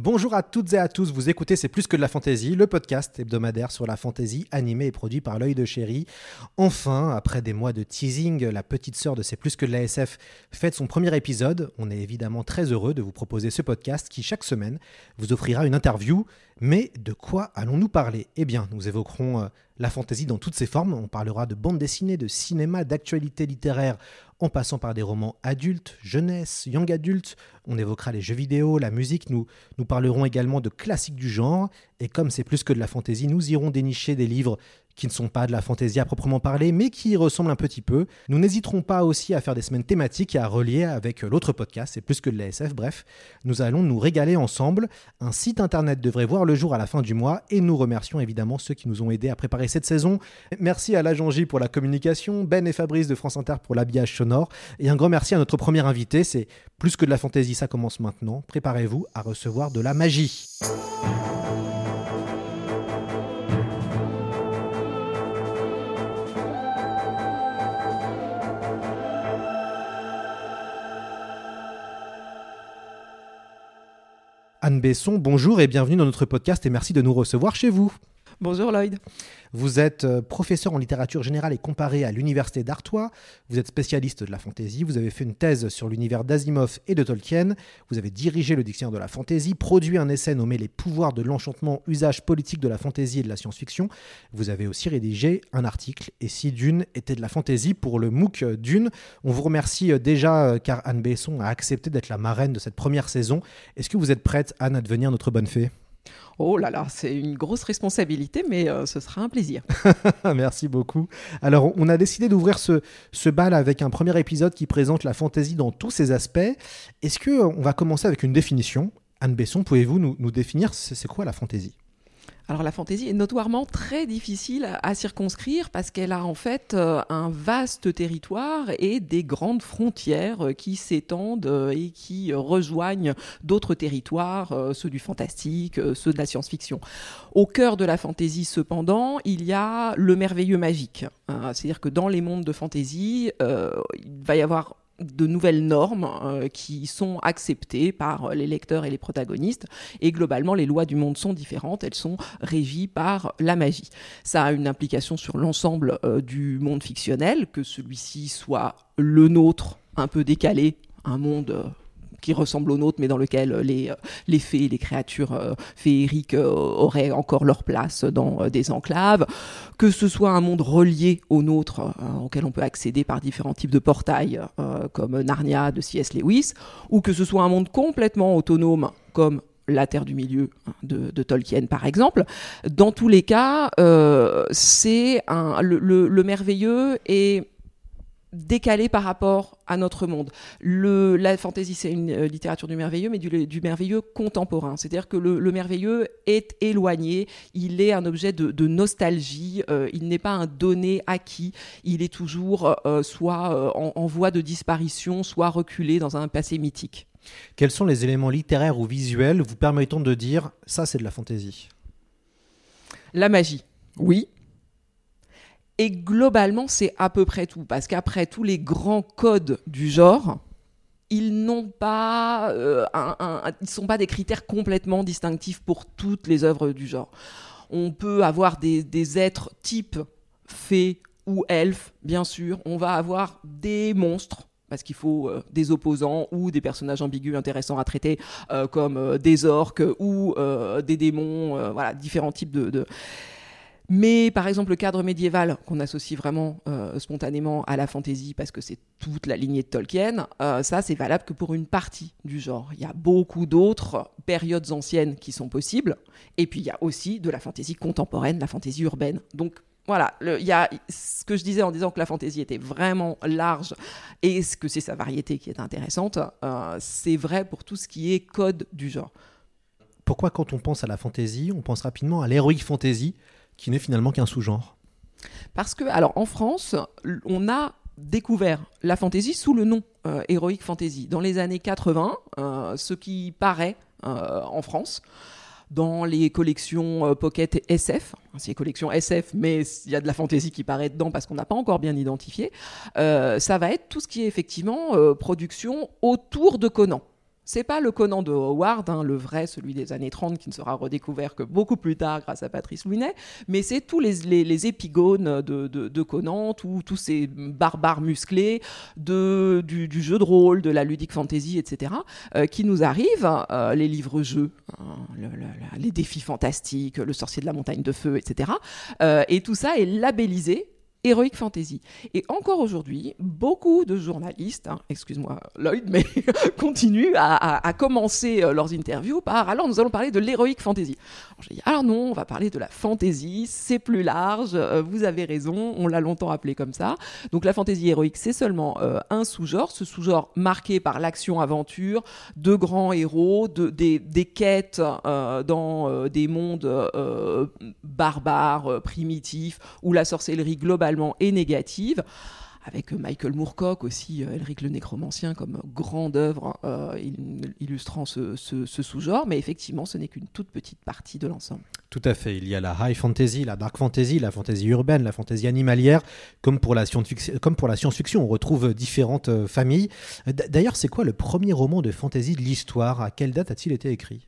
Bonjour à toutes et à tous, vous écoutez C'est plus que de la fantaisie, le podcast hebdomadaire sur la fantaisie animé et produit par l'œil de chéri. Enfin, après des mois de teasing, la petite sœur de C'est plus que de la SF fête son premier épisode. On est évidemment très heureux de vous proposer ce podcast qui chaque semaine vous offrira une interview. Mais de quoi allons-nous parler? Eh bien, nous évoquerons euh, la fantaisie dans toutes ses formes. On parlera de bande dessinée, de cinéma, d'actualité littéraire, en passant par des romans adultes, jeunesse, young adultes. On évoquera les jeux vidéo, la musique. Nous, nous parlerons également de classiques du genre. Et comme c'est plus que de la fantaisie, nous irons dénicher des livres qui ne sont pas de la fantaisie à proprement parler, mais qui y ressemblent un petit peu. Nous n'hésiterons pas aussi à faire des semaines thématiques et à relier avec l'autre podcast, c'est plus que de l'ASF, bref. Nous allons nous régaler ensemble. Un site internet devrait voir le jour à la fin du mois et nous remercions évidemment ceux qui nous ont aidés à préparer cette saison. Merci à l'agent J pour la communication, Ben et Fabrice de France Inter pour l'habillage sonore et un grand merci à notre premier invité, c'est plus que de la fantaisie, ça commence maintenant. Préparez-vous à recevoir de la magie. Anne Besson, bonjour et bienvenue dans notre podcast et merci de nous recevoir chez vous. Bonjour Lloyd. Vous êtes euh, professeur en littérature générale et comparée à l'université d'Artois. Vous êtes spécialiste de la fantaisie. Vous avez fait une thèse sur l'univers d'Asimov et de Tolkien. Vous avez dirigé le dictionnaire de la fantaisie, produit un essai nommé Les pouvoirs de l'enchantement, usage politique de la fantaisie et de la science-fiction. Vous avez aussi rédigé un article Et si Dune était de la fantaisie pour le MOOC Dune. On vous remercie euh, déjà euh, car Anne Besson a accepté d'être la marraine de cette première saison. Est-ce que vous êtes prête, Anne, à devenir notre bonne fée? Oh là là, c'est une grosse responsabilité, mais euh, ce sera un plaisir. Merci beaucoup. Alors, on a décidé d'ouvrir ce, bal avec un premier épisode qui présente la fantaisie dans tous ses aspects. Est-ce que on va commencer avec une définition? Anne Besson, pouvez-vous nous, nous définir c'est quoi la fantaisie? Alors la fantaisie est notoirement très difficile à, circonscrire parce qu'elle a en fait euh, un vaste territoire et des grandes frontières euh, qui s'étendent euh, et qui rejoignent d'autres territoires, ceux du fantastique, ceux de la science-fiction. Au cœur de la fantaisie cependant, il y a le merveilleux magique. hein. C'est-à-dire que dans les mondes de fantaisie, il va y avoir de nouvelles normes euh, qui sont acceptées par les lecteurs et les protagonistes. Et globalement, les lois du monde sont différentes. Elles sont régies par la magie. Ça a une implication sur l'ensemble euh, du monde fictionnel, que celui-ci soit le nôtre, un peu décalé, un monde... qui ressemble au nôtre, mais dans lequel euh, les, euh, les fées, les créatures euh, féeriques auraient encore leur place dans des enclaves, que ce soit un monde relié au nôtre, auquel on peut accéder par différents types de portails, comme Narnia de C.S. Lewis, ou que ce soit un monde complètement autonome, comme la Terre du Milieu hein, de, Tolkien, par exemple. Dans tous les cas, c'est le, le- le merveilleux est décalé par rapport à notre monde. Le, la fantaisie, c'est une euh, littérature du merveilleux, mais du, du merveilleux contemporain. C'est-à-dire que le, le merveilleux est éloigné, il est un objet de, de nostalgie, euh, il n'est pas un donné acquis, il est toujours euh, soit euh, en, en voie de disparition, soit reculé dans un passé mythique. Quels sont les éléments littéraires ou visuels vous permettant de dire ça c'est de la fantaisie? La magie, oui. Et globalement, c'est à peu près tout. Parce qu'après tous les grands codes du genre, ils n'ont pas, euh, sont pas des critères complètement distinctifs pour toutes les œuvres du genre. On peut avoir des, êtres type fées ou elfes, bien sûr. On va avoir des monstres. Parce qu'il faut euh, des opposants ou des personnages ambigus intéressants à traiter, euh, comme des orques ou des démons, voilà, différents types de- Mais par exemple, le cadre médiéval, qu'on associe vraiment euh, spontanément à la fantasy parce que c'est toute la lignée de Tolkien, euh, ça c'est valable que pour une partie du genre. Il y a beaucoup d'autres périodes anciennes qui sont possibles. Et puis il y a aussi de la fantasy contemporaine, la fantasy urbaine. Donc voilà, il y a ce que je disais en disant que la fantaisie était vraiment large et ce que c'est sa variété qui est intéressante, euh, c'est vrai pour tout ce qui est code du genre. Pourquoi quand on pense à la fantaisie, on pense rapidement à l'héroïque fantasy, qui n'est finalement qu'un sous-genre Parce que, alors en France, on a découvert la fantaisie sous le nom euh, Heroic Fantasy. Dans les années 80, euh, ce qui paraît en France, dans les collections euh, Pocket SF. C'est les collections SF, mais il y a de la fantaisie qui paraît dedans parce qu'on n'a pas encore bien identifié. Euh, ça va être tout ce qui est effectivement euh, production autour de Conan. C'est pas le Conan de Howard, hein, le vrai, celui des années 30, qui ne sera redécouvert que beaucoup plus tard grâce à Patrice Louinet, mais c'est tous les, les, épigones de, Conan, tous ces barbares musclés du, jeu de rôle, de la ludique fantasy, etc., euh, qui nous arrivent, euh, les livres-jeux, hein, les défis fantastiques, le sorcier de la montagne de feu, etc. Euh, et tout ça est labellisé Heroic Fantasy. Et encore aujourd'hui, beaucoup de journalistes, hein, excuse-moi Lloyd, mais continuent à, commencer euh, leurs interviews par alors nous allons parler de l'Heroic Fantasy. Alors, non, on va parler de la fantasy, c'est plus large, euh, vous avez raison, on l'a longtemps appelé comme ça. Donc la fantasy héroïque, c'est seulement euh, un sous-genre, ce sous-genre marqué par l'action-aventure, de grands héros, de, des, des quêtes dans des mondes barbares, primitifs, où la sorcellerie globale et négative avec Michael Moorcock aussi, euh, Elric le Nécromancien, comme grande œuvre euh, illustrant ce, sous-genre, mais effectivement, ce n'est qu'une toute petite partie de l'ensemble. Tout à fait. Il y a la high fantasy, la dark fantasy, la fantasy urbaine, la fantasy animalière, comme pour la science-fiction. on retrouve différentes euh, familles. D'ailleurs, c'est quoi le premier roman de fantasy de l'histoire? À quelle date a-t-il été écrit?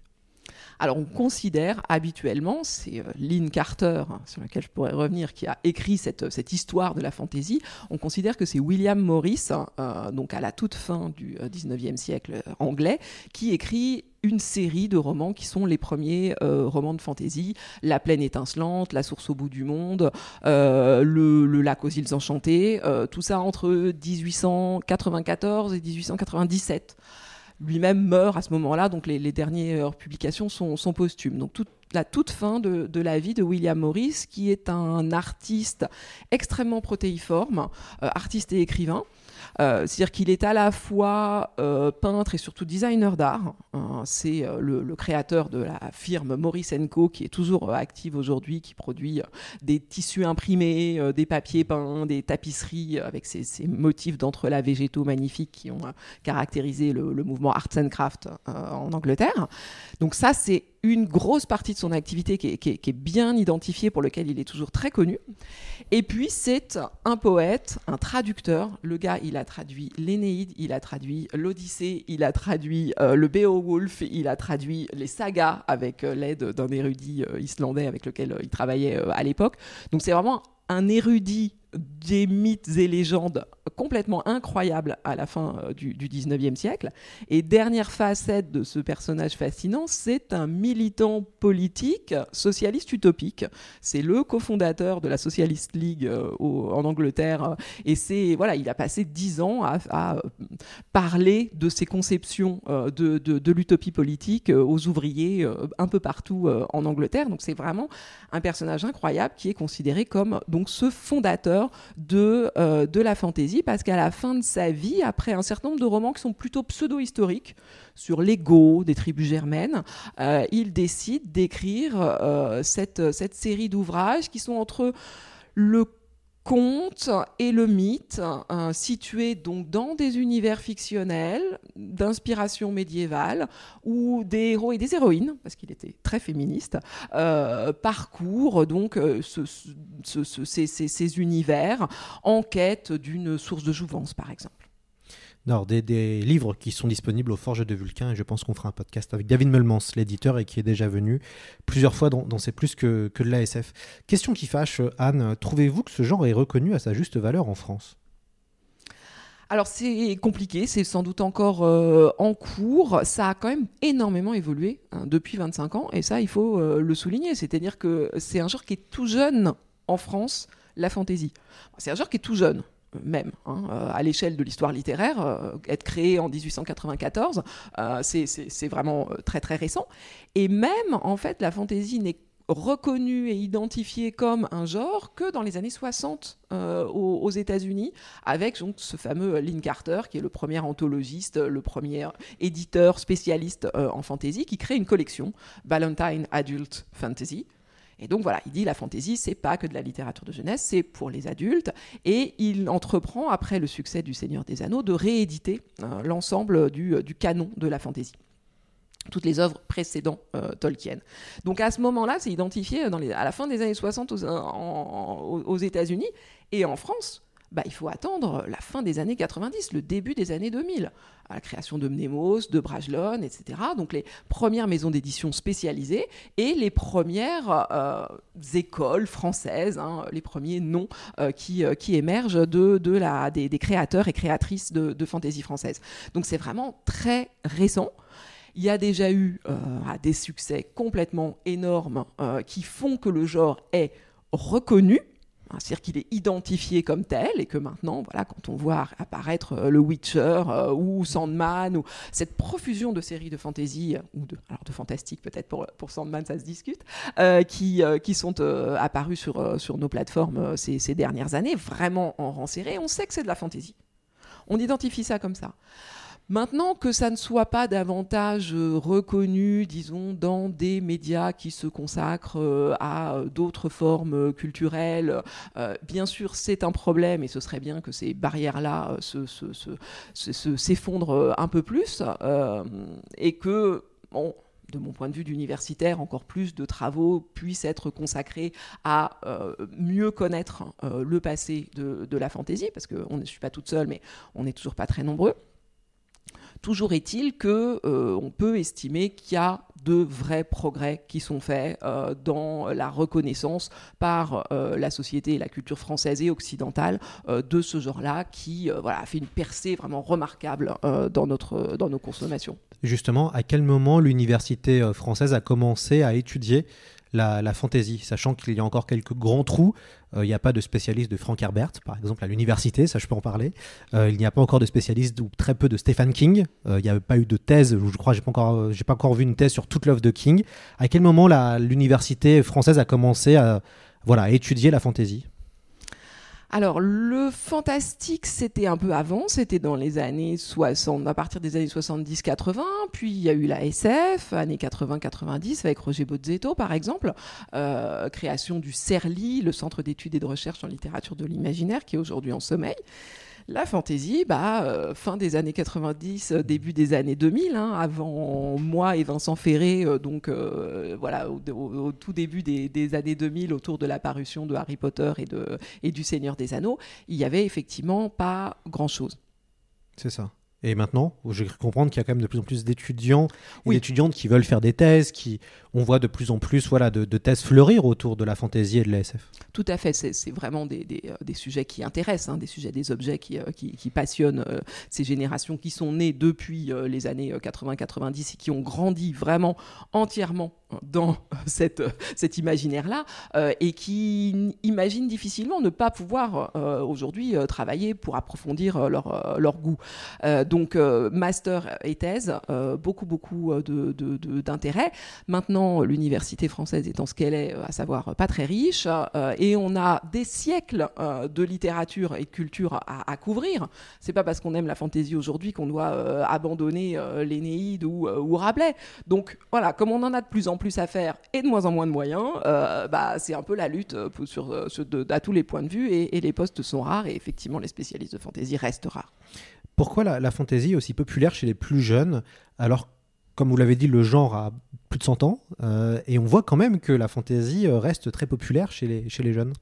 Alors on considère habituellement, c'est euh, Lynn Carter, hein, sur laquelle je pourrais revenir, qui a écrit cette, cette histoire de la fantaisie, on considère que c'est William Morris, hein, euh, donc à la toute fin du 19e euh, siècle anglais, qui écrit une série de romans qui sont les premiers romans de fantaisie, La plaine étincelante, La source au bout du monde, le, le, lac aux îles enchantées, tout ça entre 1894 et 1897 lui-même meurt à ce moment-là, donc les, dernières publications sont, posthumes. Donc toute, la toute fin de, la vie de William Morris, qui est un artiste extrêmement protéiforme, euh, artiste et écrivain, c'est-à-dire qu'il est à la fois euh, peintre et surtout designer d'art. Hein. c'est euh, le, créateur de la firme Maurice Co qui est toujours active aujourd'hui, qui produit des tissus imprimés, des papiers peints, des tapisseries avec ces, motifs d'entrelacs végétaux magnifiques qui ont caractérisé le, le, mouvement Arts and Craft en Angleterre. Donc ça, c'est une grosse partie de son activité qui est, bien identifiée, pour lequel il est toujours très connu. Et puis, c'est un poète, un traducteur. Le gars, il a traduit l'Énéide, il a traduit l'Odyssée, il a traduit euh, le Beowulf, il a traduit les sagas avec euh, l'aide d'un érudit euh, islandais avec lequel il travaillait à l'époque. Donc, c'est vraiment un érudit des mythes et légendes complètement incroyables à la fin euh, du, 19e siècle. Et dernière facette de ce personnage fascinant, c'est un militant politique socialiste utopique. C'est le cofondateur de la Socialist League euh, en Angleterre. Et c'est voilà, il a passé dix ans à, euh, parler de ses conceptions de, de l'utopie politique aux ouvriers un peu partout en Angleterre. Donc c'est vraiment un personnage incroyable qui est considéré comme donc ce fondateur de, euh, de la fantaisie, parce qu'à la fin de sa vie, après un certain nombre de romans qui sont plutôt pseudo-historiques, sur l'ego des tribus germaines, euh, il décide d'écrire euh, cette, cette série d'ouvrages qui sont entre le conte et le mythe, euh, situés donc dans des univers fictionnels d'inspiration médiévale, où des héros et des héroïnes, parce qu'il était très féministe, euh, parcourent donc euh, ces, univers en quête d'une source de jouvence, par exemple. Non, des, livres qui sont disponibles aux Forges de Vulcain. Et je pense qu'on fera un podcast avec David Melmans, l'éditeur, et qui est déjà venu plusieurs fois dans, C'est plus que, que de l'ASF. Question qui fâche, Anne. Trouvez-vous que ce genre est reconnu à sa juste valeur en France? Alors c'est compliqué, c'est sans doute encore euh, en cours. Ça a quand même énormément évolué hein, depuis 25 ans et ça il faut euh, le souligner. C'est-à-dire que c'est un genre qui est tout jeune en France, la fantaisie. C'est un genre qui est tout jeune même hein, euh, à l'échelle de l'histoire littéraire, euh, être créé en 1894, euh, c'est- vraiment très très récent. Et même en fait, la fantaisie n'est reconnue et identifiée comme un genre que dans les années 60 euh, aux, États-Unis, avec donc, ce fameux Lynn Carter, qui est le premier anthologiste, le premier éditeur spécialiste en fantaisie, qui crée une collection, Valentine Adult Fantasy. Et donc voilà, il dit la fantaisie, c'est pas que de la littérature de jeunesse, c'est pour les adultes. Et il entreprend, après le succès du Seigneur des Anneaux, de rééditer euh, l'ensemble du, du canon de la fantaisie toutes les œuvres précédant euh, Tolkien. Donc à ce moment-là, c'est identifié les- à la fin des années 60 aux, en- en- aux États-Unis et en France. Bah, il faut attendre la fin des années 90, le début des années 2000, à la création de Mnemos, de Brajlon, etc. Donc les premières maisons d'édition spécialisées et les premières euh, écoles françaises, hein, les premiers noms euh, qui, euh, qui émergent de, la, des, créateurs et créatrices de, de fantaisie française. Donc c'est vraiment très récent. Il y a déjà eu des succès complètement énormes qui font que le genre est reconnu. Hein, C'est-à-dire qu'il est identifié comme tel et que maintenant, voilà, quand on voit apparaître euh, le Witcher euh, ou Sandman ou cette profusion de séries de fantasy euh, ou de, alors de fantastique peut-être pour, Sandman, ça se discute, qui, sont apparus sur, nos plateformes ces, ces dernières années, vraiment en rang serré, on sait que c'est de la fantasy. On identifie ça comme ça. Maintenant que ça ne soit pas davantage euh, reconnu, disons, dans des médias qui se consacrent euh, à euh, d'autres formes culturelles, bien sûr c'est un problème et ce serait bien que ces barrières-là se- se- se- se- se- s'effondrent euh, un peu plus et que, de mon point de vue d'universitaire, encore plus de travaux puissent être consacrés à mieux connaître le passé de, la fantaisie, parce que je ne suis pas toute seule, mais on n'est toujours pas très nombreux. Toujours est-il que euh, peut estimer qu'il y a de vrais progrès qui sont faits euh, dans la reconnaissance par euh, la société et la culture française et occidentale de ce genre-là, qui voilà, fait une percée vraiment remarquable dans, dans nos consommations. Justement, à quel moment l'université française a commencé à étudier la, la fantaisie, sachant qu'il y a encore quelques grands trous. Euh, il n'y a pas de spécialiste de Frank Herbert, par exemple, à l'université, ça je peux en parler. Euh, il n'y a pas encore de spécialiste ou très peu de Stephen King. Euh, il n'y a pas eu de thèse, je crois, j'ai pas encore, j'ai pas encore vu une thèse sur toute l'œuvre de King. À quel moment l'université française a commencé à, voilà, étudier la fantaisie? Alors, le fantastique, c'était un peu avant, c'était dans les années 60, à partir des années 70-80, puis il y a eu la SF, années 80-90, avec Roger Bozzetto, par exemple, euh, création du CERLI, le Centre d'études et de recherche en littérature de l'imaginaire, qui est aujourd'hui en sommeil. La fantaisie, bah, euh, fin des années 90, euh, début des années 2000, hein, avant moi et Vincent Ferré, euh, donc voilà, au, tout début des, années 2000, autour de l'apparition de Harry Potter et, de, et du Seigneur des Anneaux, il y avait effectivement pas grand-chose. C'est ça. Et maintenant, j'ai cru comprendre qu'il y a quand même de plus en plus d'étudiants et Oui. d'étudiantes qui veulent faire des thèses, qui on voit de plus en plus voilà, de, de thèses fleurir autour de la fantaisie et de l'ASF. Tout à fait, c'est vraiment des, des, euh, des sujets qui intéressent, hein, des sujets, des objets qui, euh, qui, qui passionnent euh, ces générations qui sont nées depuis euh, les années 80-90 et qui ont grandi vraiment entièrement dans cette, cet imaginaire-là euh, et qui imaginent difficilement ne pas pouvoir euh, aujourd'hui euh, travailler pour approfondir euh, leur, euh, goût. Euh, donc, euh, master et thèse, euh, beaucoup, beaucoup euh, de- de- d'intérêt. Maintenant, l'université française étant ce qu'elle est, euh, à savoir pas très riche, euh, et on a des siècles euh, de littérature et de culture à, à couvrir. C'est pas parce qu'on aime la fantaisie aujourd'hui qu'on doit euh, abandonner euh, l'Énéide ou, euh, ou Rabelais. Donc voilà, comme on en a de plus en plus à faire et de moins en moins de moyens, euh, bah, c'est un peu la lutte euh, pour- sur, euh, sur de- à tous les points de vue, et, et les postes sont rares, et effectivement, les spécialistes de fantaisie restent rares. Pourquoi la, la fantaisie est aussi populaire chez les plus jeunes alors comme vous l'avez dit, le genre a plus de 100 ans, euh, et on voit quand même que la fantaisie euh, reste très populaire chez les, chez les jeunes?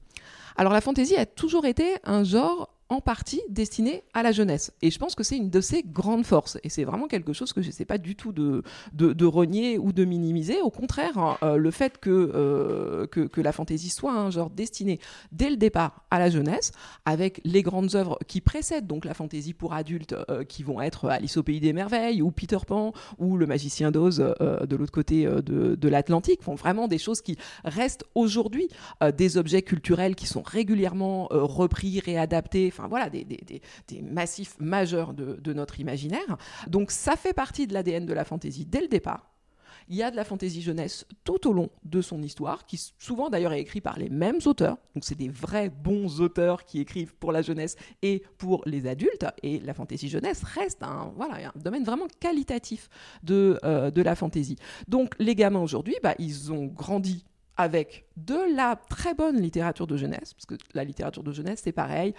Alors la fantaisie a toujours été un genre en partie destiné à la jeunesse. Et je pense que c'est une de ses grandes forces. Et c'est vraiment quelque chose que je ne sais pas du tout de, de, renier ou de minimiser. Au contraire, hein, euh, le fait que, que, que, la fantaisie soit un genre destiné dès le départ à la jeunesse, avec les grandes œuvres qui précèdent donc la fantaisie pour adultes, qui vont être Alice au pays des merveilles, ou Peter Pan, ou Le magicien d'Oz de l'autre côté de, de l'Atlantique, font vraiment des choses qui restent aujourd'hui des objets culturels qui sont régulièrement repris, réadaptés enfin voilà, des, massifs majeurs de, notre imaginaire. Donc ça fait partie de l'ADN de la fantaisie dès le départ. Il y a de la fantaisie jeunesse tout au long de son histoire, qui souvent d'ailleurs est écrit par les mêmes auteurs. Donc c'est des vrais bons auteurs qui écrivent pour la jeunesse et pour les adultes. Et la fantaisie jeunesse reste un, voilà, un domaine vraiment qualitatif de, euh, de la fantaisie. Donc les gamins aujourd'hui, bah, ils ont grandi avec de la très bonne littérature de jeunesse, parce que la littérature de jeunesse, c'est pareil,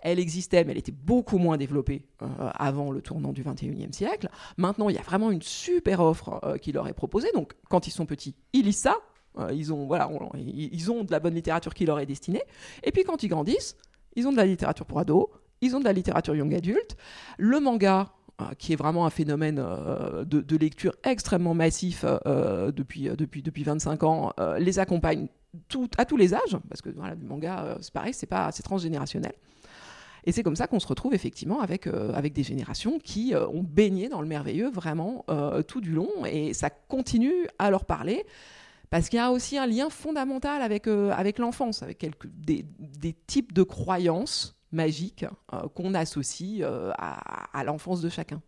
elle existait, mais elle était beaucoup moins développée euh, avant le tournant du 21e siècle. Maintenant, il y a vraiment une super offre euh, qui leur est proposée, donc quand ils sont petits, ils lisent ça, euh, ils, ont, voilà, ils ont de la bonne littérature qui leur est destinée, et puis quand ils grandissent, ils ont de la littérature pour ados, ils ont de la littérature young adulte, le manga, qui est vraiment un phénomène de, lecture extrêmement massif depuis, depuis, depuis 25 ans, les accompagne à tous les âges, parce que voilà, le manga, c'est pareil, c'est transgénérationnel. Et c'est comme ça qu'on se retrouve effectivement avec, avec des générations qui ont baigné dans le merveilleux vraiment tout du long, et ça continue à leur parler. Parce qu'il y a aussi un lien fondamental avec, avec l'enfance, avec quelques, des, des, types de croyances magique euh, qu'on associe euh, à, l'enfance de chacun.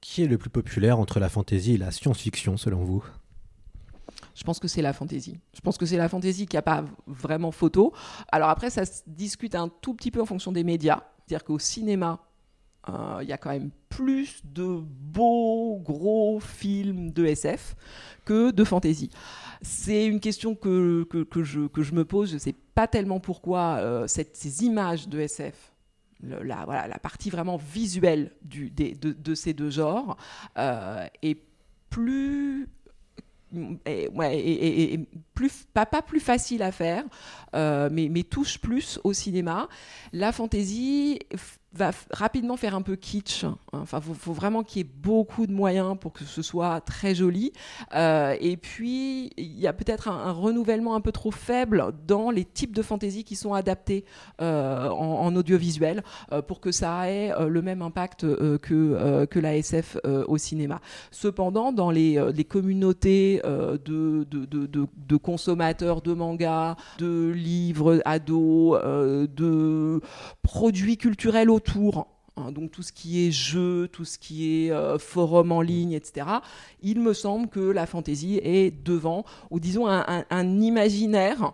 Qui est le plus populaire entre la fantaisie et la science-fiction selon vous? Je pense que c'est la fantaisie. Je pense que c'est la fantaisie qui n'a pas vraiment photo. Alors après, ça se discute un tout petit peu en fonction des médias. C'est-à-dire qu'au cinéma, euh, il y a quand même plus de beaux, gros films de SF que de fantaisie. C'est une question que, que, je, que, je, me pose. Je ne sais pas tellement pourquoi euh, ces images de SF, la, voilà, la, partie vraiment visuelle du, des, de, de, ces deux genres, euh, est plus plus, pas, pas, plus facile à faire, euh, mais, touche plus au cinéma. La fantaisie va rapidement faire un peu kitsch. Enfin, faut, faut vraiment qu'il y ait beaucoup de moyens pour que ce soit très joli. Euh, et puis, il y a peut-être un, renouvellement un peu trop faible dans les types de fantaisie qui sont adaptés euh, en, audiovisuel euh, pour que ça ait le même impact que, que la SF au cinéma. Cependant, dans les, les communautés de, de, de, de, consommateurs de mangas, de livres ados, de produits culturels autour, autour, hein, donc tout ce qui est jeu, tout ce qui est euh, forum en ligne, etc., il me semble que la fantaisie est devant, ou disons un, imaginaire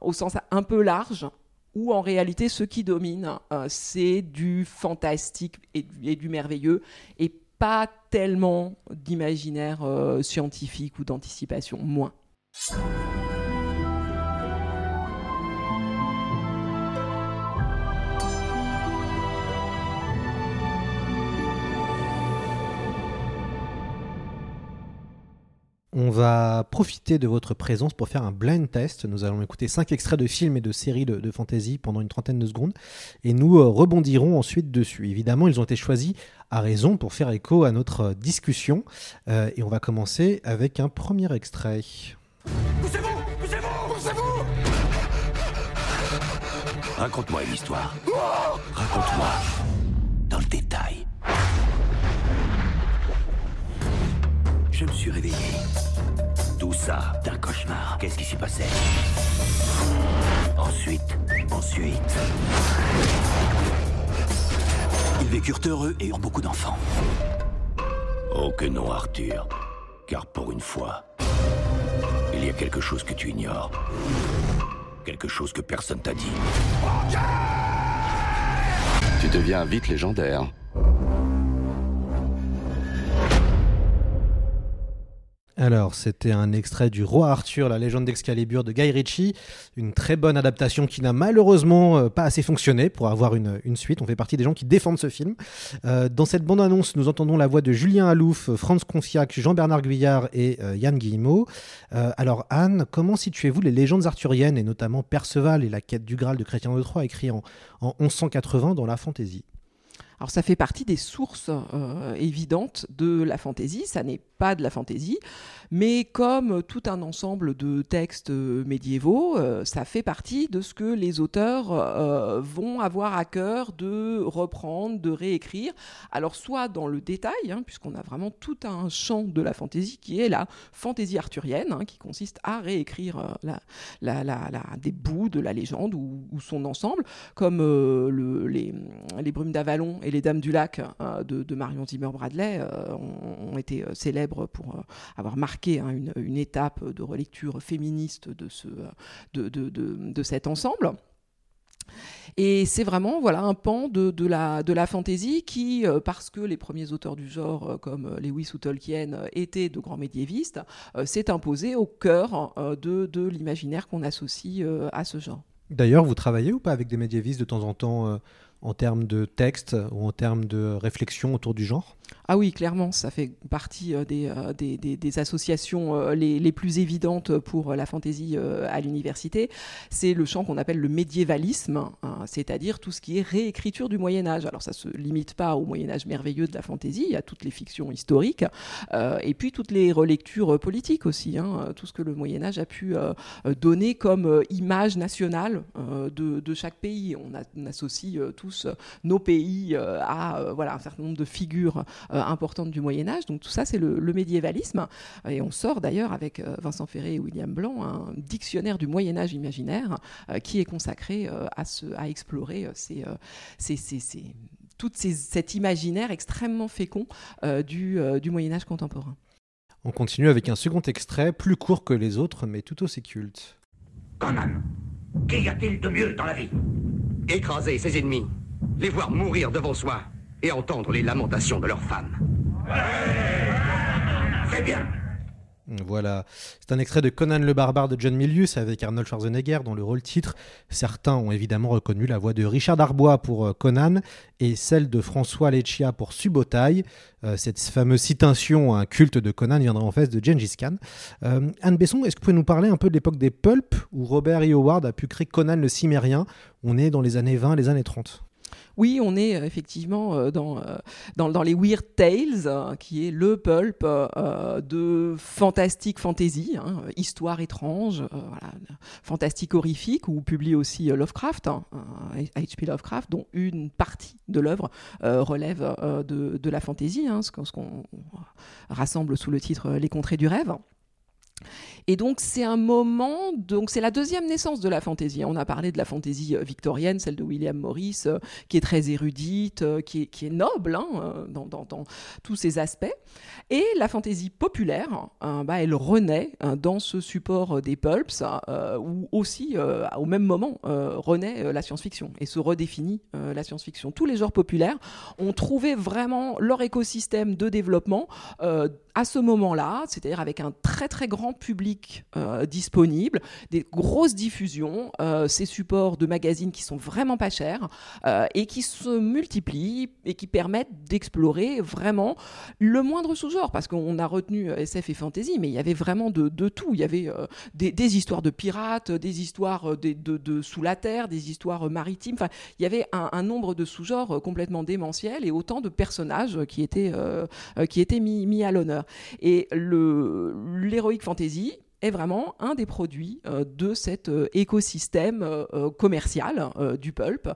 au sens un peu large, où en réalité ce qui domine, euh, c'est du fantastique et, du merveilleux, et pas tellement d'imaginaire euh, scientifique ou d'anticipation, moins. On va profiter de votre présence pour faire un blind test. Nous allons écouter cinq extraits de films et de séries de, fantasy pendant une trentaine de secondes et nous euh, rebondirons ensuite dessus. Évidemment, ils ont été choisis à raison pour faire écho à notre euh, discussion euh, et on va commencer avec un premier extrait. Poussez-vous Poussez-vous Poussez-vous Raconte-moi une histoire. Raconte-moi dans le détail. Je me suis réveillé. Tout ça d'un cauchemar. Qu'est-ce qui s'y passait Ensuite, ensuite... Ils vécurent heureux et eurent beaucoup d'enfants. Oh que non, Arthur. Car pour une fois, il y a quelque chose que tu ignores. Quelque chose que personne t'a dit. Tu deviens vite légendaire. Alors, c'était un extrait du Roi Arthur, la légende d'Excalibur de Guy Ritchie. Une très bonne adaptation qui n'a malheureusement euh, pas assez fonctionné pour avoir une, suite. On fait partie des gens qui défendent ce film. Euh, dans cette bande-annonce, nous entendons la voix de Julien Alouf, Franz Confiac, Jean-Bernard Guyard et euh, Yann Guillemot. Alors, Anne, comment situez-vous les légendes arthuriennes et notamment Perceval et la quête du Graal de Chrétien de Troyes écrit en, en 1180 dans la fantaisie? Alors ça fait partie des sources euh, évidentes de la fantaisie, ça n'est pas de la fantaisie, mais comme tout un ensemble de textes médiévaux, euh, ça fait partie de ce que les auteurs euh, vont avoir à cœur de reprendre, de réécrire, alors soit dans le détail, hein, puisqu'on a vraiment tout un champ de la fantaisie qui est la fantaisie arthurienne, hein, qui consiste à réécrire euh, des bouts de la légende ou, son ensemble, comme euh, le- les, les Brumes d'Avalon et les Dames du Lac euh, de, Marion Zimmer Bradley euh, ont, été euh, célèbres pour avoir marqué hein, une, étape de relecture féministe de, ce, de, de, de, cet ensemble. Et c'est vraiment voilà un pan de, de la de la fantaisie qui, parce que les premiers auteurs du genre comme Lewis ou Tolkien étaient de grands médiévistes, s'est imposé au cœur de, de l'imaginaire qu'on associe à ce genre. D'ailleurs, vous travaillez ou pas avec des médiévistes de temps en temps en termes de texte ou en termes de réflexion autour du genre Ah oui, clairement, ça fait partie euh, des, euh, des, des- associations euh, les, les plus évidentes pour la fantaisie à l'université. C'est le champ qu'on appelle le médiévalisme, hein, c'est-à-dire tout ce qui est réécriture du Moyen Âge. Alors ça se limite pas au Moyen Âge merveilleux de la fantaisie, il y a toutes les fictions historiques, et puis toutes les relectures politiques aussi, hein, tout ce que le Moyen Âge a pu donner comme image nationale de, de chaque pays. On, on associe tous euh, nos pays euh, à euh, voilà, un certain nombre de figures euh, importantes du Moyen Âge. Donc tout ça, c'est le, le médiévalisme. Et on sort d'ailleurs avec euh, Vincent Ferré et William Blanc un dictionnaire du Moyen Âge imaginaire euh, qui est consacré euh, à, ce, à explorer euh, ces, euh, ces- ces- ces- toute ces- cet imaginaire extrêmement fécond euh, du, euh, du Moyen Âge contemporain. On continue avec un second extrait, plus court que les autres, mais tout aussi culte. Conan, qu'y a-t-il de mieux dans la vie? Écraser ses ennemis, les voir mourir devant soi et entendre les lamentations de leurs femmes. Très bien. Voilà, c'est un extrait de Conan le barbare de John Milius avec Arnold Schwarzenegger dans le rôle titre. Certains ont évidemment reconnu la voix de Richard Darbois pour euh, Conan et celle de François Leccia pour Subotai. Euh, cette fameuse citation, un culte de Conan, viendra en fait de Gengis Khan. Euh, Anne Besson, est-ce que vous pouvez nous parler un peu de l'époque des pulps où Robert E. Howard a pu créer Conan le Cimérien? On est dans les années 20, les années 30. Oui, on est euh, effectivement euh, dans, euh, dans, dans les Weird Tales, euh, qui est le pulp de fantastique fantasy, hein, histoire étrange, fantastique horrifique, où publie aussi Lovecraft, hein, H.P. Lovecraft, dont une partie de l'œuvre relève de, de la fantasy, hein, ce qu'on rassemble sous le titre Les contrées du rêve. Et donc c'est un moment, donc c'est la deuxième naissance de la fantaisie. On a parlé de la fantaisie euh, victorienne, celle de William Morris, euh, qui est très érudite, euh, qui, est, qui est noble hein, dans, dans- tous ses aspects. Et la fantaisie populaire, euh, bah, elle renaît euh, dans ce support des pulps, euh, où aussi, au même moment, renaît la science-fiction et se redéfinit la science-fiction. Tous les genres populaires ont trouvé vraiment leur écosystème de développement à ce moment-là, c'est-à-dire avec un très très grand public euh, disponible, des grosses diffusions, euh, ces supports de magazines qui sont vraiment pas chers euh, et qui se multiplient et qui permettent d'explorer vraiment le moindre sous-genre, parce qu'on a retenu euh, SF et fantasy, mais il y avait vraiment de, tout. Il y avait des, histoires de pirates, des histoires de, sous la terre, des histoires maritimes. Enfin, il y avait un, nombre de sous-genres complètement démentiels et autant de personnages qui étaient, qui étaient mis, mis à l'honneur. Et l'heroic fantasy est vraiment un des produits euh, de cet euh, écosystème euh, commercial du pulp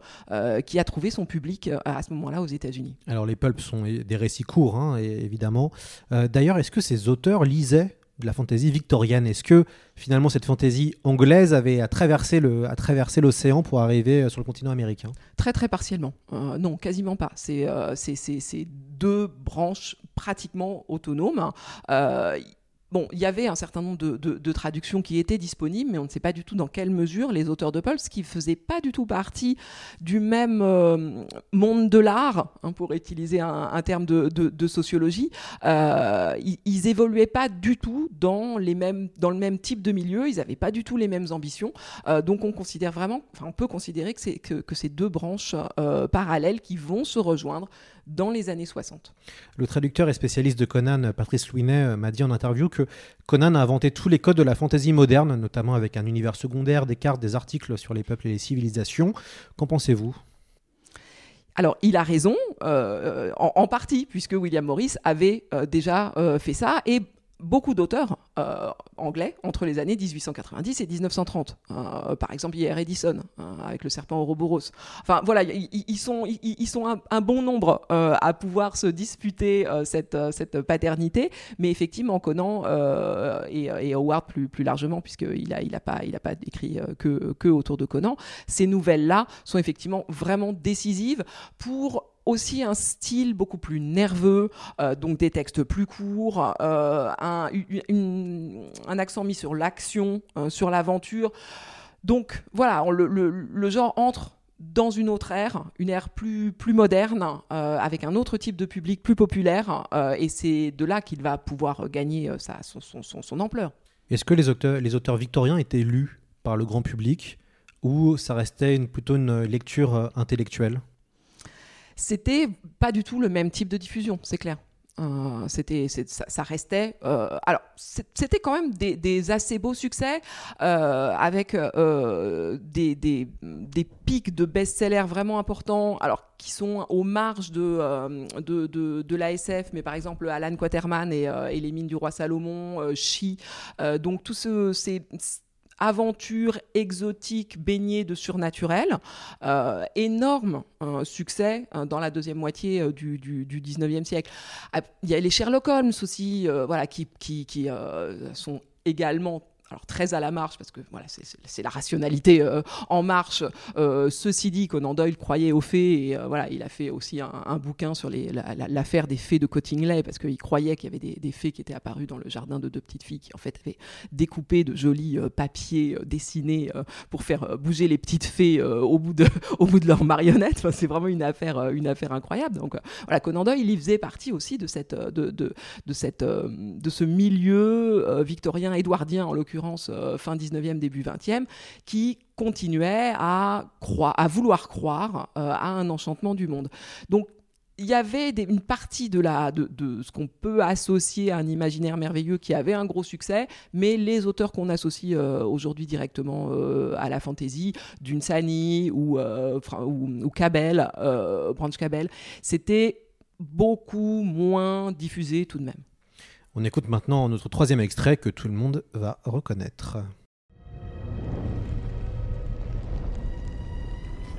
qui a trouvé son public à ce moment-là aux États-Unis. Alors les pulps sont des récits courts, hein, évidemment. D'ailleurs, est-ce que ces auteurs lisaient de la fantaisie victorienne? Est-ce que finalement cette fantaisie anglaise avait à traverser le- à traverser l'océan pour arriver sur le continent américain? Très très partiellement. Euh, non, quasiment pas. C'est euh, c'est deux branches pratiquement autonomes. Euh, Bon, il y avait un certain nombre de, traductions qui étaient disponibles, mais on ne sait pas du tout dans quelle mesure les auteurs de Pulse, qui faisaient pas du tout partie du même euh, monde de l'art, hein, pour utiliser un, terme de, sociologie, euh, ils, ils évoluaient pas du tout dans, les mêmes, dans le même type de milieu, ils n'avaient pas du tout les mêmes ambitions. Euh, donc on considère vraiment, on peut considérer que c'est que, c'est deux branches parallèles qui vont se rejoindre dans les années 60. Le traducteur et spécialiste de Conan, Patrice Louinet, m'a dit en interview que Conan a inventé tous les codes de la fantaisie moderne, notamment avec un univers secondaire, des cartes, des articles sur les peuples et les civilisations. Qu'en pensez-vous? Alors, il a raison, euh, en, partie, puisque William Morris avait euh, déjà euh, fait ça, et beaucoup d'auteurs euh, anglais entre les années 1890 et 1930. Euh, par exemple, hier Edison, euh, avec le serpent Ouroboros. Enfin, voilà, ils sont, un, bon nombre euh, à pouvoir se disputer cette, paternité, mais effectivement, Conan et, Howard plus, largement, puisqu'il n'a il a pas, écrit que, que autour de Conan, ces nouvelles-là sont effectivement vraiment décisives pour aussi un style beaucoup plus nerveux, euh, donc des textes plus courts, euh, un, accent mis sur l'action, euh, sur l'aventure. Donc voilà, le, genre entre dans une autre ère, une ère plus, plus moderne, avec un autre type de public plus populaire, et c'est de là qu'il va pouvoir gagner son, ampleur. Est-ce que les auteurs, les auteurs victoriens étaient lus par le grand public ou ça restait une- plutôt une lecture intellectuelle? C'était pas du tout le même type de diffusion, c'est clair. Euh, c'était, ça, restait. euh, alors, c'était quand même des, assez beaux succès euh, avec des, des, pics de best-sellers vraiment importants, alors qui sont aux marges de, de, de, l'ASF, mais par exemple Alan Quaterman et, les mines du roi Salomon, Chi, donc tous ce, aventures exotiques baignées de surnaturel. Euh, énorme euh, succès euh, dans la deuxième moitié euh, du, du, du 19e siècle. Ah, Il y a les Sherlock Holmes aussi, voilà, qui, sont également alors très à la marche parce que voilà c'est- la rationalité euh, en marche. Euh, ceci dit, Conan Doyle croyait aux fées et euh, voilà il a fait aussi un, bouquin sur l'affaire des fées de Cottingley parce qu'il croyait qu'il y avait des, fées qui étaient apparues dans le jardin de deux petites filles qui en fait avaient découpé de jolis papiers dessinés pour faire bouger les petites fées au bout de au bout de leurs marionnettes. Enfin, c'est vraiment une affaire une affaire incroyable. Donc voilà Conan Doyle il faisait partie aussi de cette de, de, de cette de ce milieu victorien édouardien en l'occurrence euh, fin 19e début 20e qui continuait à à vouloir croire euh, à un enchantement du monde. Donc il y avait une partie de, la, de, ce qu'on peut associer à un imaginaire merveilleux qui avait un gros succès, mais les auteurs qu'on associe euh, aujourd'hui directement à la fantaisie, d'une Sani ou, ou, ou Branch Cabell, c'était beaucoup moins diffusé tout de même. On écoute maintenant notre troisième extrait que tout le monde va reconnaître.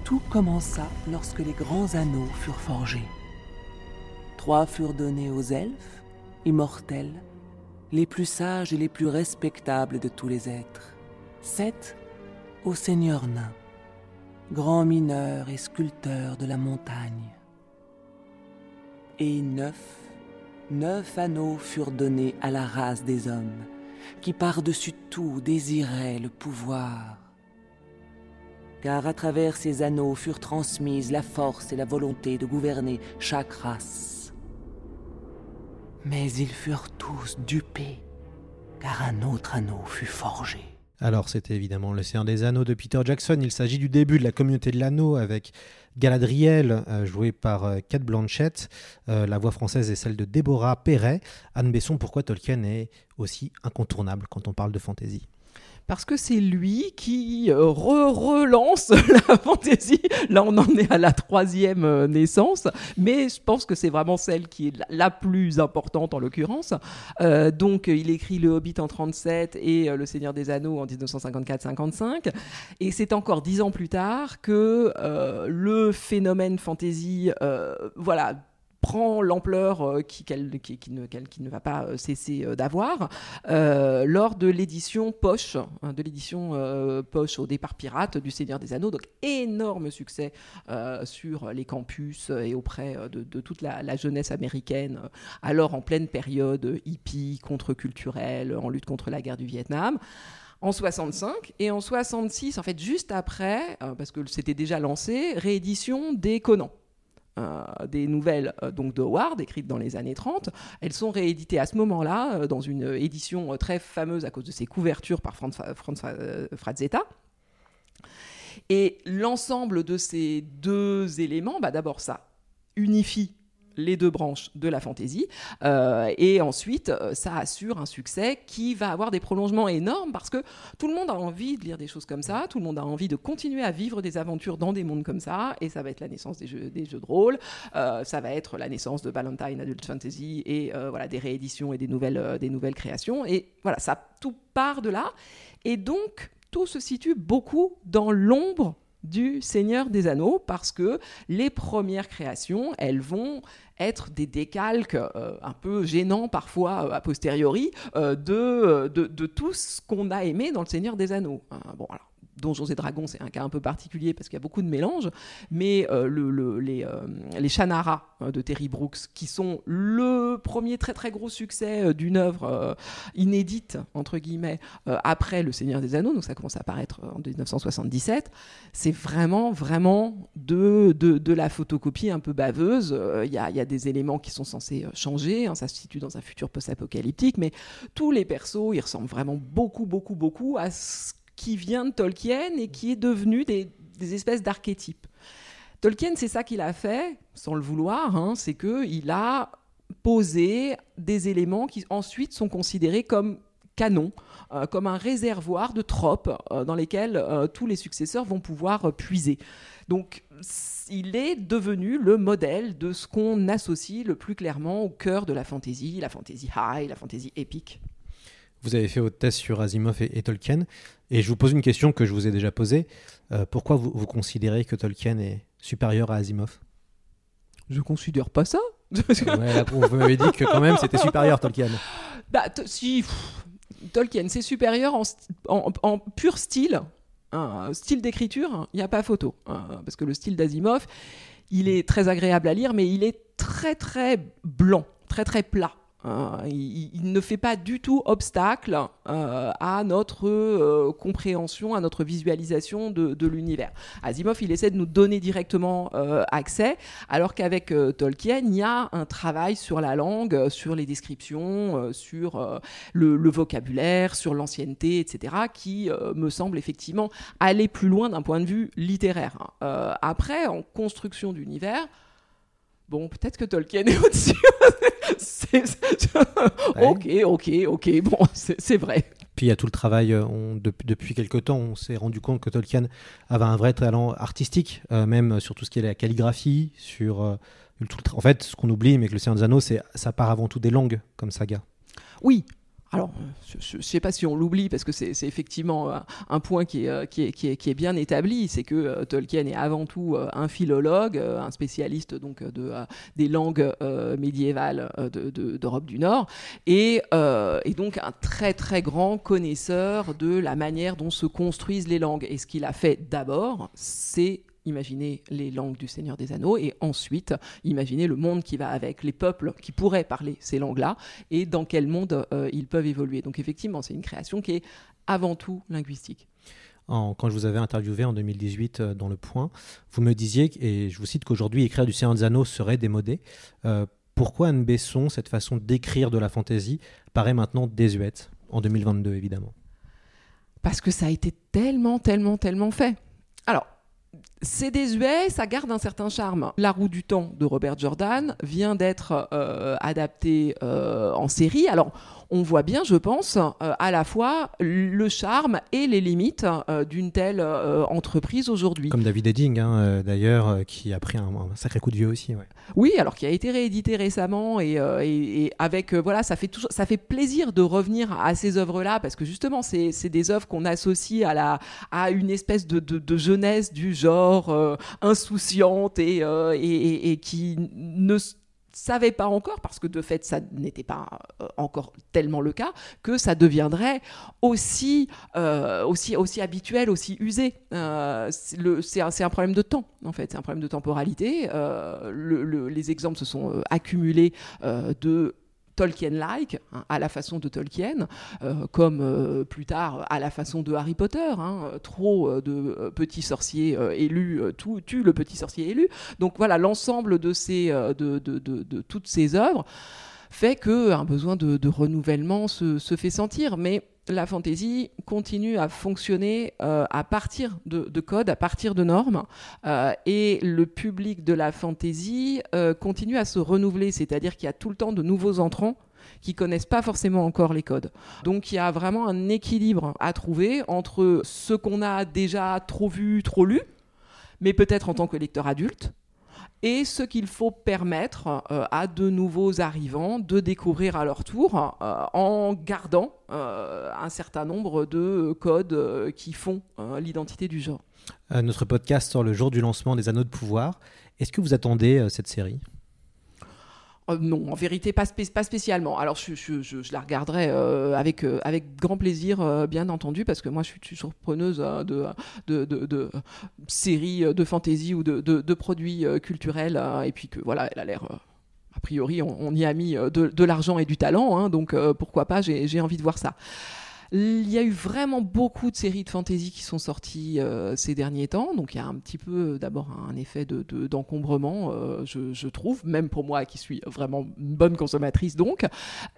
Tout commença lorsque les grands anneaux furent forgés. Trois furent donnés aux elfes, immortels, les plus sages et les plus respectables de tous les êtres. Sept aux seigneurs nains, grands mineurs et sculpteurs de la montagne. Et neuf, neuf anneaux furent donnés à la race des hommes, qui par-dessus tout désiraient le pouvoir car à travers ces anneaux furent transmises la force et la volonté de gouverner chaque race. Mais ils furent tous dupés, car un autre anneau fut forgé. Alors, c'était évidemment Le Seigneur des Anneaux de Peter Jackson. Il s'agit du début de la communauté de l'anneau avec Galadriel, euh, jouée par euh, Kate Blanchett. Euh, la voix française est celle de Déborah Perret. Anne Besson, pourquoi Tolkien est aussi incontournable quand on parle de fantasy? Parce que c'est lui qui euh, re relance la fantaisie. Là, on en est à la troisième euh, naissance, mais je pense que c'est vraiment celle qui est la, plus importante en l'occurrence. Euh, donc, euh, il écrit Le Hobbit en 37 et Le Seigneur des Anneaux en 1954-55. Et c'est encore dix ans plus tard que euh, le phénomène fantaisie, euh, voilà, prend l'ampleur euh, qu'elle, qui, ne, va pas euh, cesser euh, d'avoir lors de l'édition Poche, hein, de l'édition Poche au départ pirate du Seigneur des Anneaux. Donc énorme succès sur les campus et auprès de, toute la, jeunesse américaine, alors en pleine période hippie, contre-culturelle, en lutte contre la guerre du Vietnam. En 65 et en 66, en fait juste après, parce que c'était déjà lancé, réédition des Conan. Euh, des nouvelles euh, donc de Howard écrites dans les années 30. Elles sont rééditées à ce moment-là euh, dans une édition très fameuse à cause de ses couvertures par Franz, Franz Frazetta. Et l'ensemble de ces deux éléments, bah, d'abord ça unifie les deux branches de la fantaisie. Euh, et ensuite euh, ça assure un succès qui va avoir des prolongements énormes parce que tout le monde a envie de lire des choses comme ça, tout le monde a envie de continuer à vivre des aventures dans des mondes comme ça et ça va être la naissance des jeux, des jeux de rôle, euh, ça va être la naissance de Valentine Adult Fantasy et voilà des rééditions et des nouvelles, des nouvelles créations. Et voilà ça tout part de là. Et donc tout se situe beaucoup dans l'ombre du Seigneur des Anneaux parce que les premières créations, elles vont être des décalques euh, un peu gênants parfois euh, a posteriori euh, de, de, tout ce qu'on a aimé dans le Seigneur des Anneaux. Hein, bon, alors, Donjons et Dragons, c'est un cas un peu particulier parce qu'il y a beaucoup de mélanges, mais euh, le, le- les, euh, les euh, de Terry Brooks, qui sont le premier très très gros succès euh, d'une œuvre inédite, entre guillemets, après Le Seigneur des Anneaux, donc ça commence à apparaître en 1977, c'est vraiment, vraiment de, de, la photocopie un peu baveuse. Il y, a, y a des éléments qui sont censés changer, hein, ça se situe dans un futur post-apocalyptique, mais tous les persos, ils ressemblent vraiment beaucoup, beaucoup, beaucoup à ce qui vient de Tolkien et qui est devenu des, espèces d'archétypes. Tolkien, c'est ça qu'il a fait, sans le vouloir, hein, c'est qu'il a posé des éléments qui ensuite sont considérés comme canon, euh, comme un réservoir de tropes euh, dans lesquels euh, tous les successeurs vont pouvoir puiser. Donc, il est devenu le modèle de ce qu'on associe le plus clairement au cœur de la fantasy, la fantasy high, la fantasy épique. Vous avez fait votre thèse sur Asimov et Tolkien, et je vous pose une question que je vous ai déjà posée. Euh, pourquoi vous, vous considérez que Tolkien est supérieur à Asimov? Je considère pas ça. Ouais, là, vous m'avez dit que quand même c'était supérieur Tolkien. Bah, si, pff, Tolkien, c'est supérieur en- en pur style, hein, style d'écriture, il n'y a pas photo. hein, parce que le style d'Asimov, il est très agréable à lire, mais il est très très blanc, très très plat. Hein. il, ne fait pas du tout obstacle euh, à notre euh, compréhension, à notre visualisation de, l'univers. Asimov, il essaie de nous donner directement euh, accès, alors qu'avec euh, Tolkien, il y a un travail sur la langue, euh, sur les descriptions, euh, sur euh, le, vocabulaire, sur l'ancienneté, etc., qui euh, me semble effectivement aller plus loin d'un point de vue littéraire. Euh, après, en construction d'univers, bon, peut-être que Tolkien est au-dessus. Ok, ok, ok, bon, c'est vrai. Puis il y a tout le travail, euh, on- depuis, depuis quelques temps, on s'est rendu compte que Tolkien avait un vrai talent artistique, euh, même sur tout ce qui est la calligraphie, sur euh, tout le En fait, ce qu'on oublie, mais que le Seigneur des Anneaux, c'est ça part avant tout des langues comme saga. Oui. Alors, je ne sais pas si on l'oublie, parce que c'est effectivement euh, un point qui est, euh, qui est, bien établi, c'est que euh, Tolkien est avant tout un philologue, un spécialiste donc, de, des langues médiévales de- de- d'Europe du Nord, et, et donc un très très grand connaisseur de la manière dont se construisent les langues. Et ce qu'il a fait d'abord, c'est imaginer les langues du Seigneur des Anneaux et ensuite imaginer le monde qui va avec, les peuples qui pourraient parler ces langues-là et dans quel monde euh, ils peuvent évoluer. Donc effectivement, c'est une création qui est avant tout linguistique. En- quand je vous avais interviewé en 2018 euh, dans Le Point, vous me disiez, et je vous cite qu'aujourd'hui, écrire du Seigneur des Anneaux serait démodé. Euh, pourquoi Anne Besson, cette façon d'écrire de la fantaisie, paraît maintenant désuète En 2022, évidemment? Parce que ça a été tellement, tellement, tellement fait. Alors, c'est désuet, ça garde un certain charme. La roue du temps de Robert Jordan vient d'être euh, adaptée euh, en série. Alors, on voit bien, je pense, euh, à la fois le charme et les limites d'une telle entreprise aujourd'hui. Comme David Edding, hein, d'ailleurs, qui a pris un, un sacré coup de vieux aussi. ouais. Oui, alors qui a été réédité récemment et, et- et avec voilà, ça fait toujours, ça fait plaisir de revenir à ces œuvres-là parce que justement, c'est c'est des œuvres qu'on associe à la à une espèce de, de, de jeunesse du genre euh, insouciante et, euh, et, qui ne savait pas encore, parce que de fait ça n'était pas euh, encore tellement le cas, que ça deviendrait aussi, aussi, habituel, aussi usé. C'est un, un, problème de temps, en fait, c'est un problème de temporalité. Le, les exemples se sont accumulés de Tolkien-like, hein, à la façon de Tolkien, euh, comme euh, plus tard à la façon de Harry Potter. Hein, trop euh, de petits sorciers élus tout, tue le petit sorcier élu. Donc voilà, l'ensemble de, ces, de, de, toutes ces œuvres fait qu'un besoin de, renouvellement se, se, fait sentir. Mais la fantaisie continue à fonctionner euh, à partir de, codes, à partir de normes, euh, et le public de la fantaisie euh, continue à se renouveler, c'est-à-dire qu'il y a tout le temps de nouveaux entrants qui connaissent pas forcément encore les codes. Donc il y a vraiment un équilibre à trouver entre ce qu'on a déjà trop vu, trop lu, mais peut-être en tant que lecteur adulte, et ce qu'il faut permettre euh, à de nouveaux arrivants de découvrir à leur tour euh, en gardant euh, un certain nombre de codes qui font l'identité du genre. notre podcast sort le jour du lancement des Anneaux de pouvoir. Est-ce que vous attendez cette série? Euh, non, en vérité, pas, spécialement. Alors, je, la regarderai euh, avec, euh, avec grand plaisir, bien entendu, parce que moi, je suis surpreneuse de, de, de, séries de fantasy ou de, produits culturels, et puis que voilà, elle a l'air. a priori, on, y a mis de, l'argent et du talent, hein, donc pourquoi pas, j'ai envie de voir ça. Il y a eu vraiment beaucoup de séries de fantasy qui sont sorties euh, ces derniers temps, donc il y a un petit peu euh, d'abord un effet d'encombrement, de, euh, je, trouve, même pour moi qui suis vraiment une bonne consommatrice donc.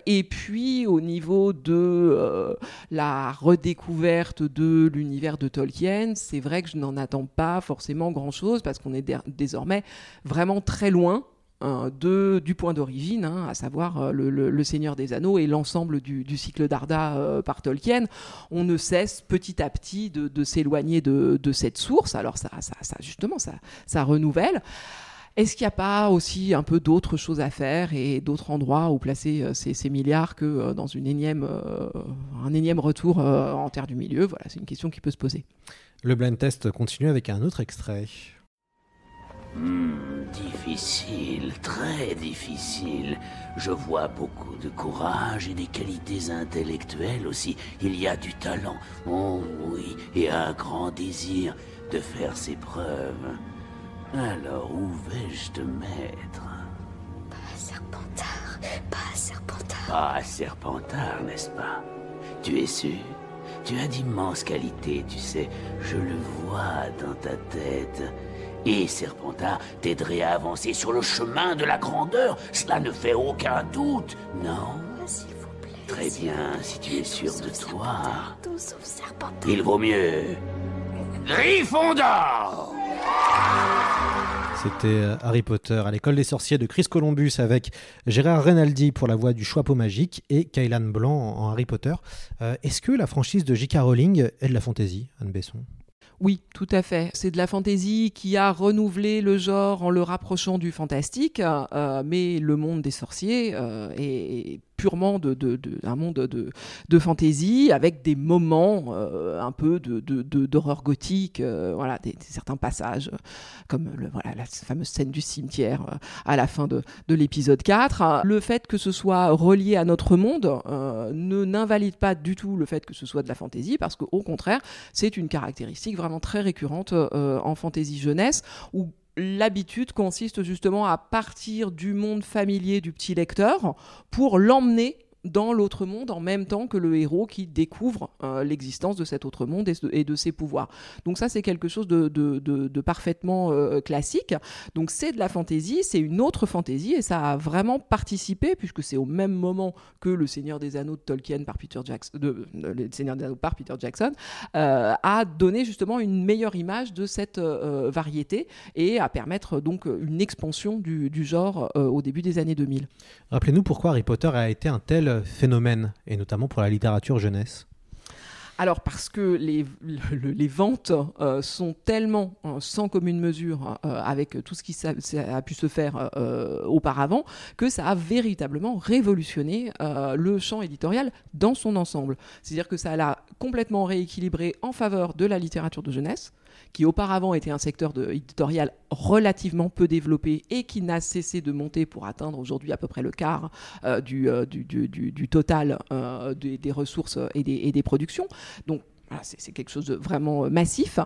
Et puis au niveau de la redécouverte de l'univers de Tolkien, c'est vrai que je n'en attends pas forcément grand-chose parce qu'on est désormais vraiment très loin du point d'origine, hein, à savoir euh, le, Seigneur des Anneaux et l'ensemble du, cycle d'Arda euh, par Tolkien, on ne cesse petit à petit de, s'éloigner de, cette source. Alors ça, ça, justement, ça, ça renouvelle. Est-ce qu'il n'y a pas aussi un peu d'autres choses à faire et d'autres endroits où placer euh, ces, milliards que dans énième, un énième retour en terre du milieu? Voilà, c'est une question qui peut se poser. Le blind test continue avec un autre extrait. Hmm, difficile, très difficile. Je vois beaucoup de courage et des qualités intellectuelles aussi. Il y a du talent, oh oui, et un grand désir de faire ses preuves. Alors où vais-je te mettre? Pas à Serpentard, pas à Serpentard. Pas à Serpentard, n'est-ce pas? Tu es sûr? Tu as d'immenses qualités, tu sais. Je le vois dans ta tête. Et Serpentard t'aiderait à avancer sur le chemin de la grandeur. Cela ne fait aucun doute, non S'il vous plaît. Très bien, si tu es sûr de toi. Il vaut mieux. Gryffondor C'était euh, Harry Potter à l'école des sorciers de Chris Columbus avec Gérard Renaldi pour la voix du Choixpeau magique et Kailan Blanc en Harry Potter. Euh, est-ce que la franchise de J.K. Rowling est de la fantaisie, Anne Besson? Oui, tout à fait. C'est de la fantaisie qui a renouvelé le genre en le rapprochant du fantastique, euh, mais le monde des sorciers euh, est purement de, monde de, de fantaisie avec des moments euh, un peu d'horreur gothique, euh, voilà, certains passages comme le, voilà, la fameuse scène du cimetière euh, à la fin de, l'épisode 4. Le fait que ce soit relié à notre monde ne n'invalide pas du tout le fait que ce soit de la fantaisie parce qu'au contraire, c'est une caractéristique vraiment très récurrente en fantaisie jeunesse où l'habitude consiste justement à partir du monde familier du petit lecteur pour l'emmener dans l'autre monde en même temps que le héros qui découvre euh, l'existence de cet autre monde et de, ses pouvoirs. Donc ça, c'est quelque chose de, parfaitement euh, classique. Donc c'est de la fantaisie, c'est une autre fantaisie et ça a vraiment participé, puisque c'est au même moment que Le Seigneur des Anneaux de Tolkien par Peter Jackson, Le Seigneur euh, à donner justement une meilleure image de cette variété et à permettre donc une expansion du genre au début des années 2000. Rappelez-nous pourquoi Harry Potter a été un tel phénomène, et notamment pour la littérature jeunesse alors parce que les, les ventes euh, sont tellement euh, sans commune mesure euh, avec tout ce qui a, pu se faire auparavant que ça a véritablement révolutionné le champ éditorial dans son ensemble. C'est-à-dire que ça l'a complètement rééquilibré en faveur de la littérature de jeunesse qui auparavant était un secteur de, éditorial relativement peu développé et qui n'a cessé de monter pour atteindre aujourd'hui à peu près le quart euh, du, euh, du, du, du, total euh, des, ressources et des, des productions. Donc c'est quelque chose de vraiment euh, massif.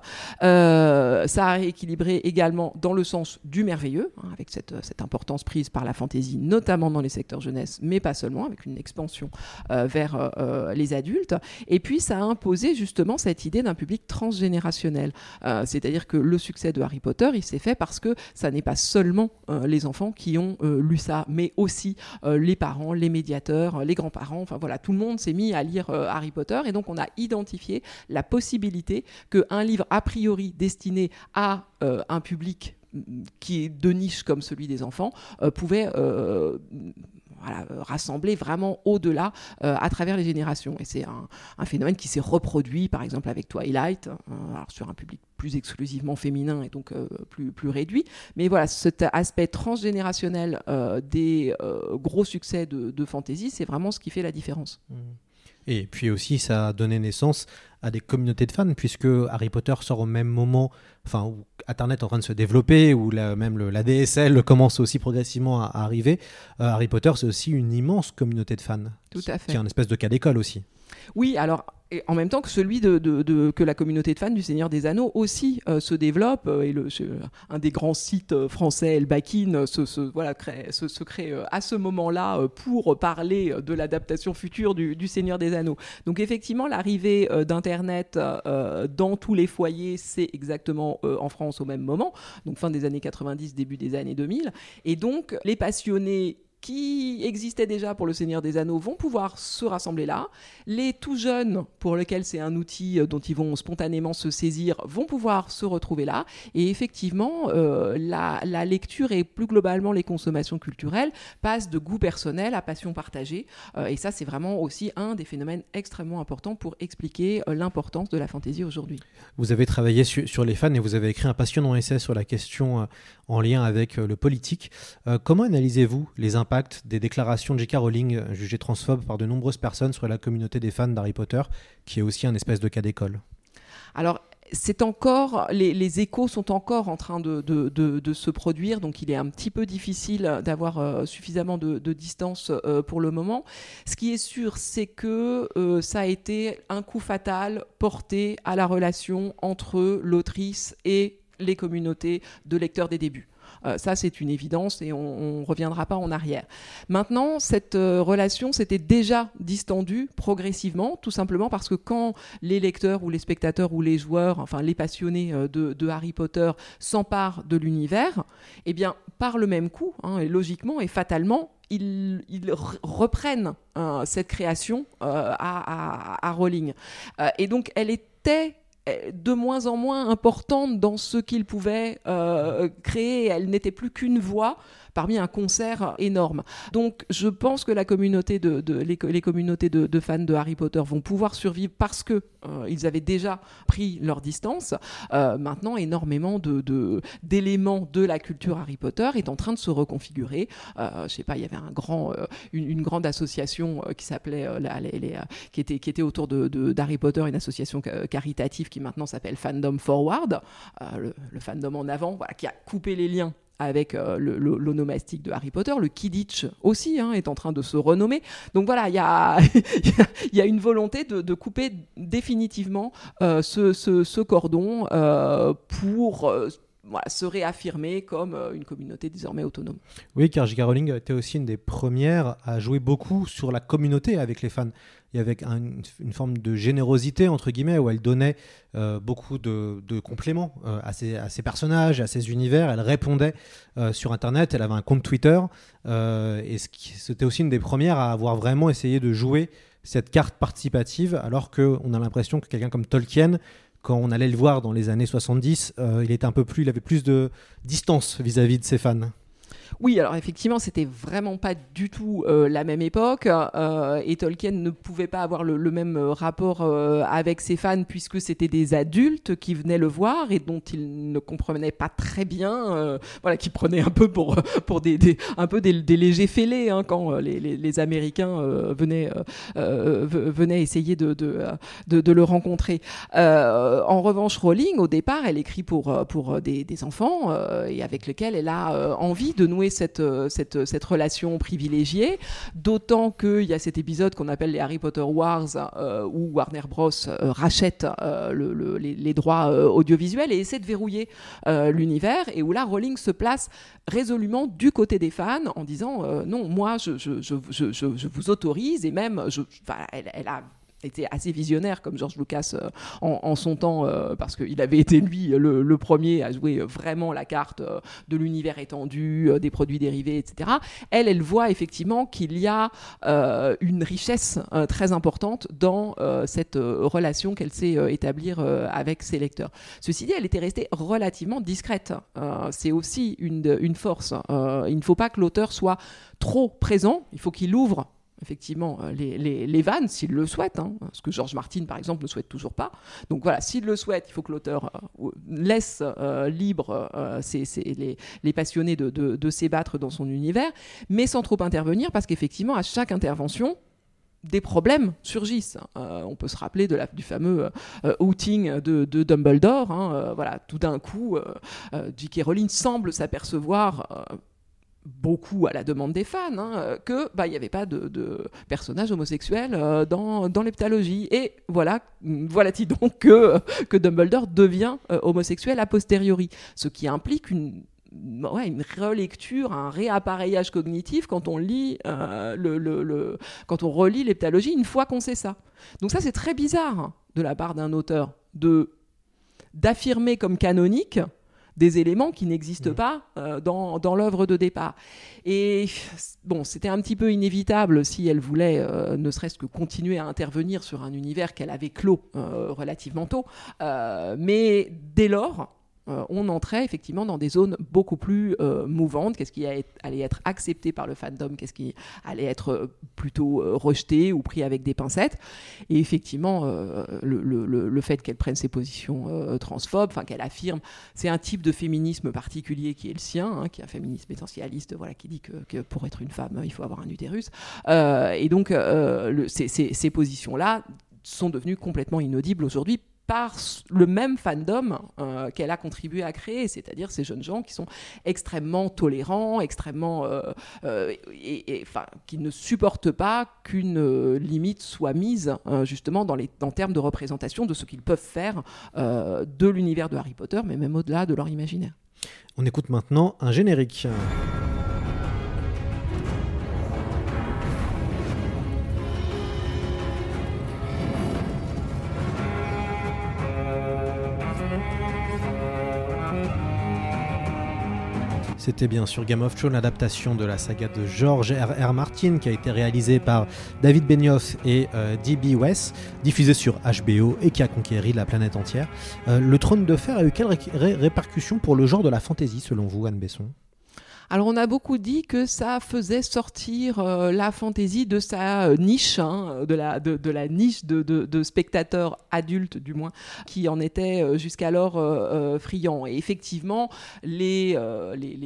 Euh, ça a rééquilibré également dans le sens du merveilleux, hein, avec cette, euh, cette, importance prise par la fantaisie, notamment dans les secteurs jeunesse, mais pas seulement, avec une expansion vers les adultes. Et puis, ça a imposé justement cette idée d'un public transgénérationnel. C'est-à-dire que le succès de Harry Potter, il s'est fait parce que ça n'est pas seulement les enfants qui ont lu ça, mais aussi les parents, les médiateurs, les grands-parents. Enfin voilà, tout le monde s'est mis à lire Harry Potter et donc on a identifié la possibilité qu'un livre a priori destiné à euh, un public mm, qui est de niche comme celui des enfants euh, pouvait euh, rassembler vraiment au-delà à travers les générations. Et c'est un, phénomène qui s'est reproduit, par exemple, avec Twilight, sur un public plus exclusivement féminin et donc plus, plus réduit. Mais voilà, cet aspect transgénérationnel des gros succès de, de fantasy, c'est vraiment ce qui fait la différence. Mmh. Et puis aussi, ça a donné naissance à des communautés de fans, puisque Harry Potter sort au même moment, enfin, où Internet est en train de se développer, où la, même le, la DSL commence aussi progressivement à, arriver. Euh, Harry Potter, c'est aussi une immense communauté de fans. Tout à fait. Qui est un espèce de cas d'école aussi. Oui, alors et en même temps que celui de, que la communauté de fans du Seigneur des Anneaux aussi euh, se développe euh, et un des grands sites euh, français Elbakin se, voilà, crée, se, crée à ce moment-là pour parler de l'adaptation future du, du, Seigneur des Anneaux. Donc effectivement l'arrivée d'internet dans tous les foyers c'est exactement en France au même moment, donc fin des années 90 début des années 2000 et donc les passionnés qui existaient déjà pour le Seigneur des Anneaux vont pouvoir se rassembler là. Les tout jeunes, pour lesquels c'est un outil euh, dont ils vont spontanément se saisir, vont pouvoir se retrouver là. Et effectivement, euh, la, lecture et plus globalement les consommations culturelles passent de goût personnel à passion partagée. Euh, et ça, c'est vraiment aussi un des phénomènes extrêmement importants pour expliquer l'importance de la fantaisie aujourd'hui. Vous avez travaillé sur les fans et vous avez écrit un passionnant essai sur la question en lien avec le politique. comment analysez-vous les impacts des déclarations de J.K. Rowling euh, jugées transphobes par de nombreuses personnes sur la communauté des fans d'Harry Potter, qui est aussi un espèce de cas d'école Alors, c'est encore, les, échos sont encore en train de, se produire, donc il est un petit peu difficile d'avoir euh, suffisamment de, distance euh, pour le moment. Ce qui est sûr, c'est que ça a été un coup fatal porté à la relation entre l'autrice et les communautés de lecteurs des débuts. Euh, ça, c'est une évidence et on ne reviendra pas en arrière. Maintenant, cette euh, relation s'était déjà distendue progressivement, tout simplement parce que quand les lecteurs ou les spectateurs ou les joueurs, enfin les passionnés euh, de, Harry Potter s'emparent de l'univers, eh bien, par le même coup, hein, et logiquement et fatalement, ils, reprennent cette création à, à, Rowling. et donc, elle était de moins en moins importante dans ce qu'il pouvait euh, créer. Elle n'était plus qu'une voix parmi un concert énorme. Donc je pense que la communauté de, les, communautés de, fans de Harry Potter vont pouvoir survivre parce que euh, ils avaient déjà pris leur distance. Euh, maintenant, énormément de, d'éléments de, la culture Harry Potter est en train de se reconfigurer. Euh, je sais pas, il y avait un grand, une, grande association qui s'appelait, qui était qui était autour de, d'Harry Potter, une association caritative qui maintenant s'appelle Fandom Forward, le, le, fandom en avant, voilà, qui a coupé les liens avec euh, l'onomastique de Harry Potter. Le Kidditch aussi hein, est en train de se renommer. Donc voilà, il y a, une volonté de, couper définitivement euh, ce, cordon euh, pour se réaffirmer comme une communauté désormais autonome. Oui, car J.K. Rowling était aussi une des premières à jouer beaucoup sur la communauté avec les fans il y avait une forme de générosité, entre guillemets, où elle donnait euh, beaucoup de, compléments euh, à, ses, personnages, à ses univers. Elle répondait euh, sur Internet, elle avait un compte Twitter, et c'était aussi une des premières à avoir vraiment essayé de jouer cette carte participative, alors qu'on a l'impression que quelqu'un comme Tolkien, quand on allait le voir dans les années 70, il était un peu plus, il avait plus de distance vis à -vis de ses fans. Oui, alors effectivement, c'était vraiment pas du tout euh, la même époque euh, et Tolkien ne pouvait pas avoir le, même euh, rapport avec ses fans puisque c'était des adultes qui venaient le voir et dont il ne comprenait pas très bien, voilà, qui prenaient un peu pour des, un peu des, légers fêlés hein, quand les, Américains venaient ve- venaient essayer de de, le rencontrer. En revanche, Rowling, au départ, elle écrit pour, pour des, des enfants et avec lesquels elle a envie de nouer cette, euh, cette, cette relation privilégiée. D'autant qu'il y a cet épisode qu'on appelle les Harry Potter Wars euh, où Warner Bros. euh, rachète euh, le- le- les, droits euh, audiovisuels et essaie de verrouiller euh, l'univers et où là, Rowling se place résolument du côté des fans en disant euh, non, moi, je, je, je, je, vous autorise et même, elle a été assez visionnaire comme George Lucas euh, en, son temps euh, parce qu'il avait été lui le, premier à jouer vraiment la carte euh, de l'univers étendu, des produits dérivés, etc. Elle, elle voit effectivement qu'il y a une richesse très importante dans cette relation qu'elle sait établir avec ses lecteurs. Ceci dit, elle était restée relativement discrète. Euh, C'est aussi une, une force. Euh, il ne faut pas que l'auteur soit trop présent, il faut qu'il ouvre effectivement euh, les, les, vannes s'il le souhaite, hein, ce que George Martin par exemple ne souhaite toujours pas. Donc voilà, s'il le souhaite, il faut que l'auteur euh, laisse euh, libre les, passionnés de, s'ébattre dans son univers, mais sans trop intervenir parce qu'effectivement à chaque intervention, des problèmes surgissent. On peut se rappeler de la, du fameux outing de, Dumbledore. hein, voilà, tout d'un coup, J.K. Rowling semble s'apercevoir beaucoup à la demande des fans, hein, euh, que bah n'y avait pas de, de personnages homosexuels euh, dans, dans l'heptalogie. Et voilà, voilà-t-il donc que, que Dumbledore devient euh, homosexuel a posteriori, ce qui implique une Ouais, une relecture, un réappareillage cognitif quand on lit euh, le, le- le- quand on relit l'heptalogie une fois qu'on sait ça. Donc ça c'est très bizarre hein, de la part d'un auteur de d'affirmer comme canonique des éléments qui n'existent pas euh, dans, dans l'œuvre de départ. Et bon, c'était un petit peu inévitable si elle voulait euh, ne serait-ce que continuer à intervenir sur un univers qu'elle avait clos euh, relativement tôt. Mais dès lors, on entrait effectivement dans des zones beaucoup plus euh, mouvantes. Qu'est-ce qui allait être accepté par le fandom? Qu'est-ce qui allait être euh, plutôt euh, rejeté ou pris avec des pincettes? Et effectivement, euh, le, fait qu'elle prenne ses positions euh, transphobes, enfin qu'elle affirme, c'est un type de féminisme particulier qui est le sien, hein, qui est un féminisme essentialiste, voilà, qui dit que, pour être une femme, il faut avoir un utérus. Euh, et donc, euh, ces positions-là sont devenues complètement inaudibles aujourd'hui par le même fandom euh, qu'elle a contribué à créer, c'est-à-dire ces jeunes gens qui sont extrêmement tolérants, extrêmement, euh, euh, qui ne supportent pas qu'une limite soit mise euh, justement dans les en termes de représentation de ce qu'ils peuvent faire de l'univers de Harry Potter, mais même au-delà de leur imaginaire. On écoute maintenant un générique. C'était bien sûr Game of Thrones, l'adaptation de la saga de George R. R. Martin qui a été réalisée par David Benioff et euh, D.B. West, diffusée sur HBO et qui a conquéri la planète entière. Euh, le trône de fer a eu quelle ré- ré- répercussion pour le genre de la fantasy selon vous, Anne Besson? Alors on a beaucoup dit que ça faisait sortir euh, la fantaisie de sa euh, niche, hein, de, la, niche de, spectateurs adultes du moins, qui en étaient euh, jusqu'alors friands. Et effectivement, les,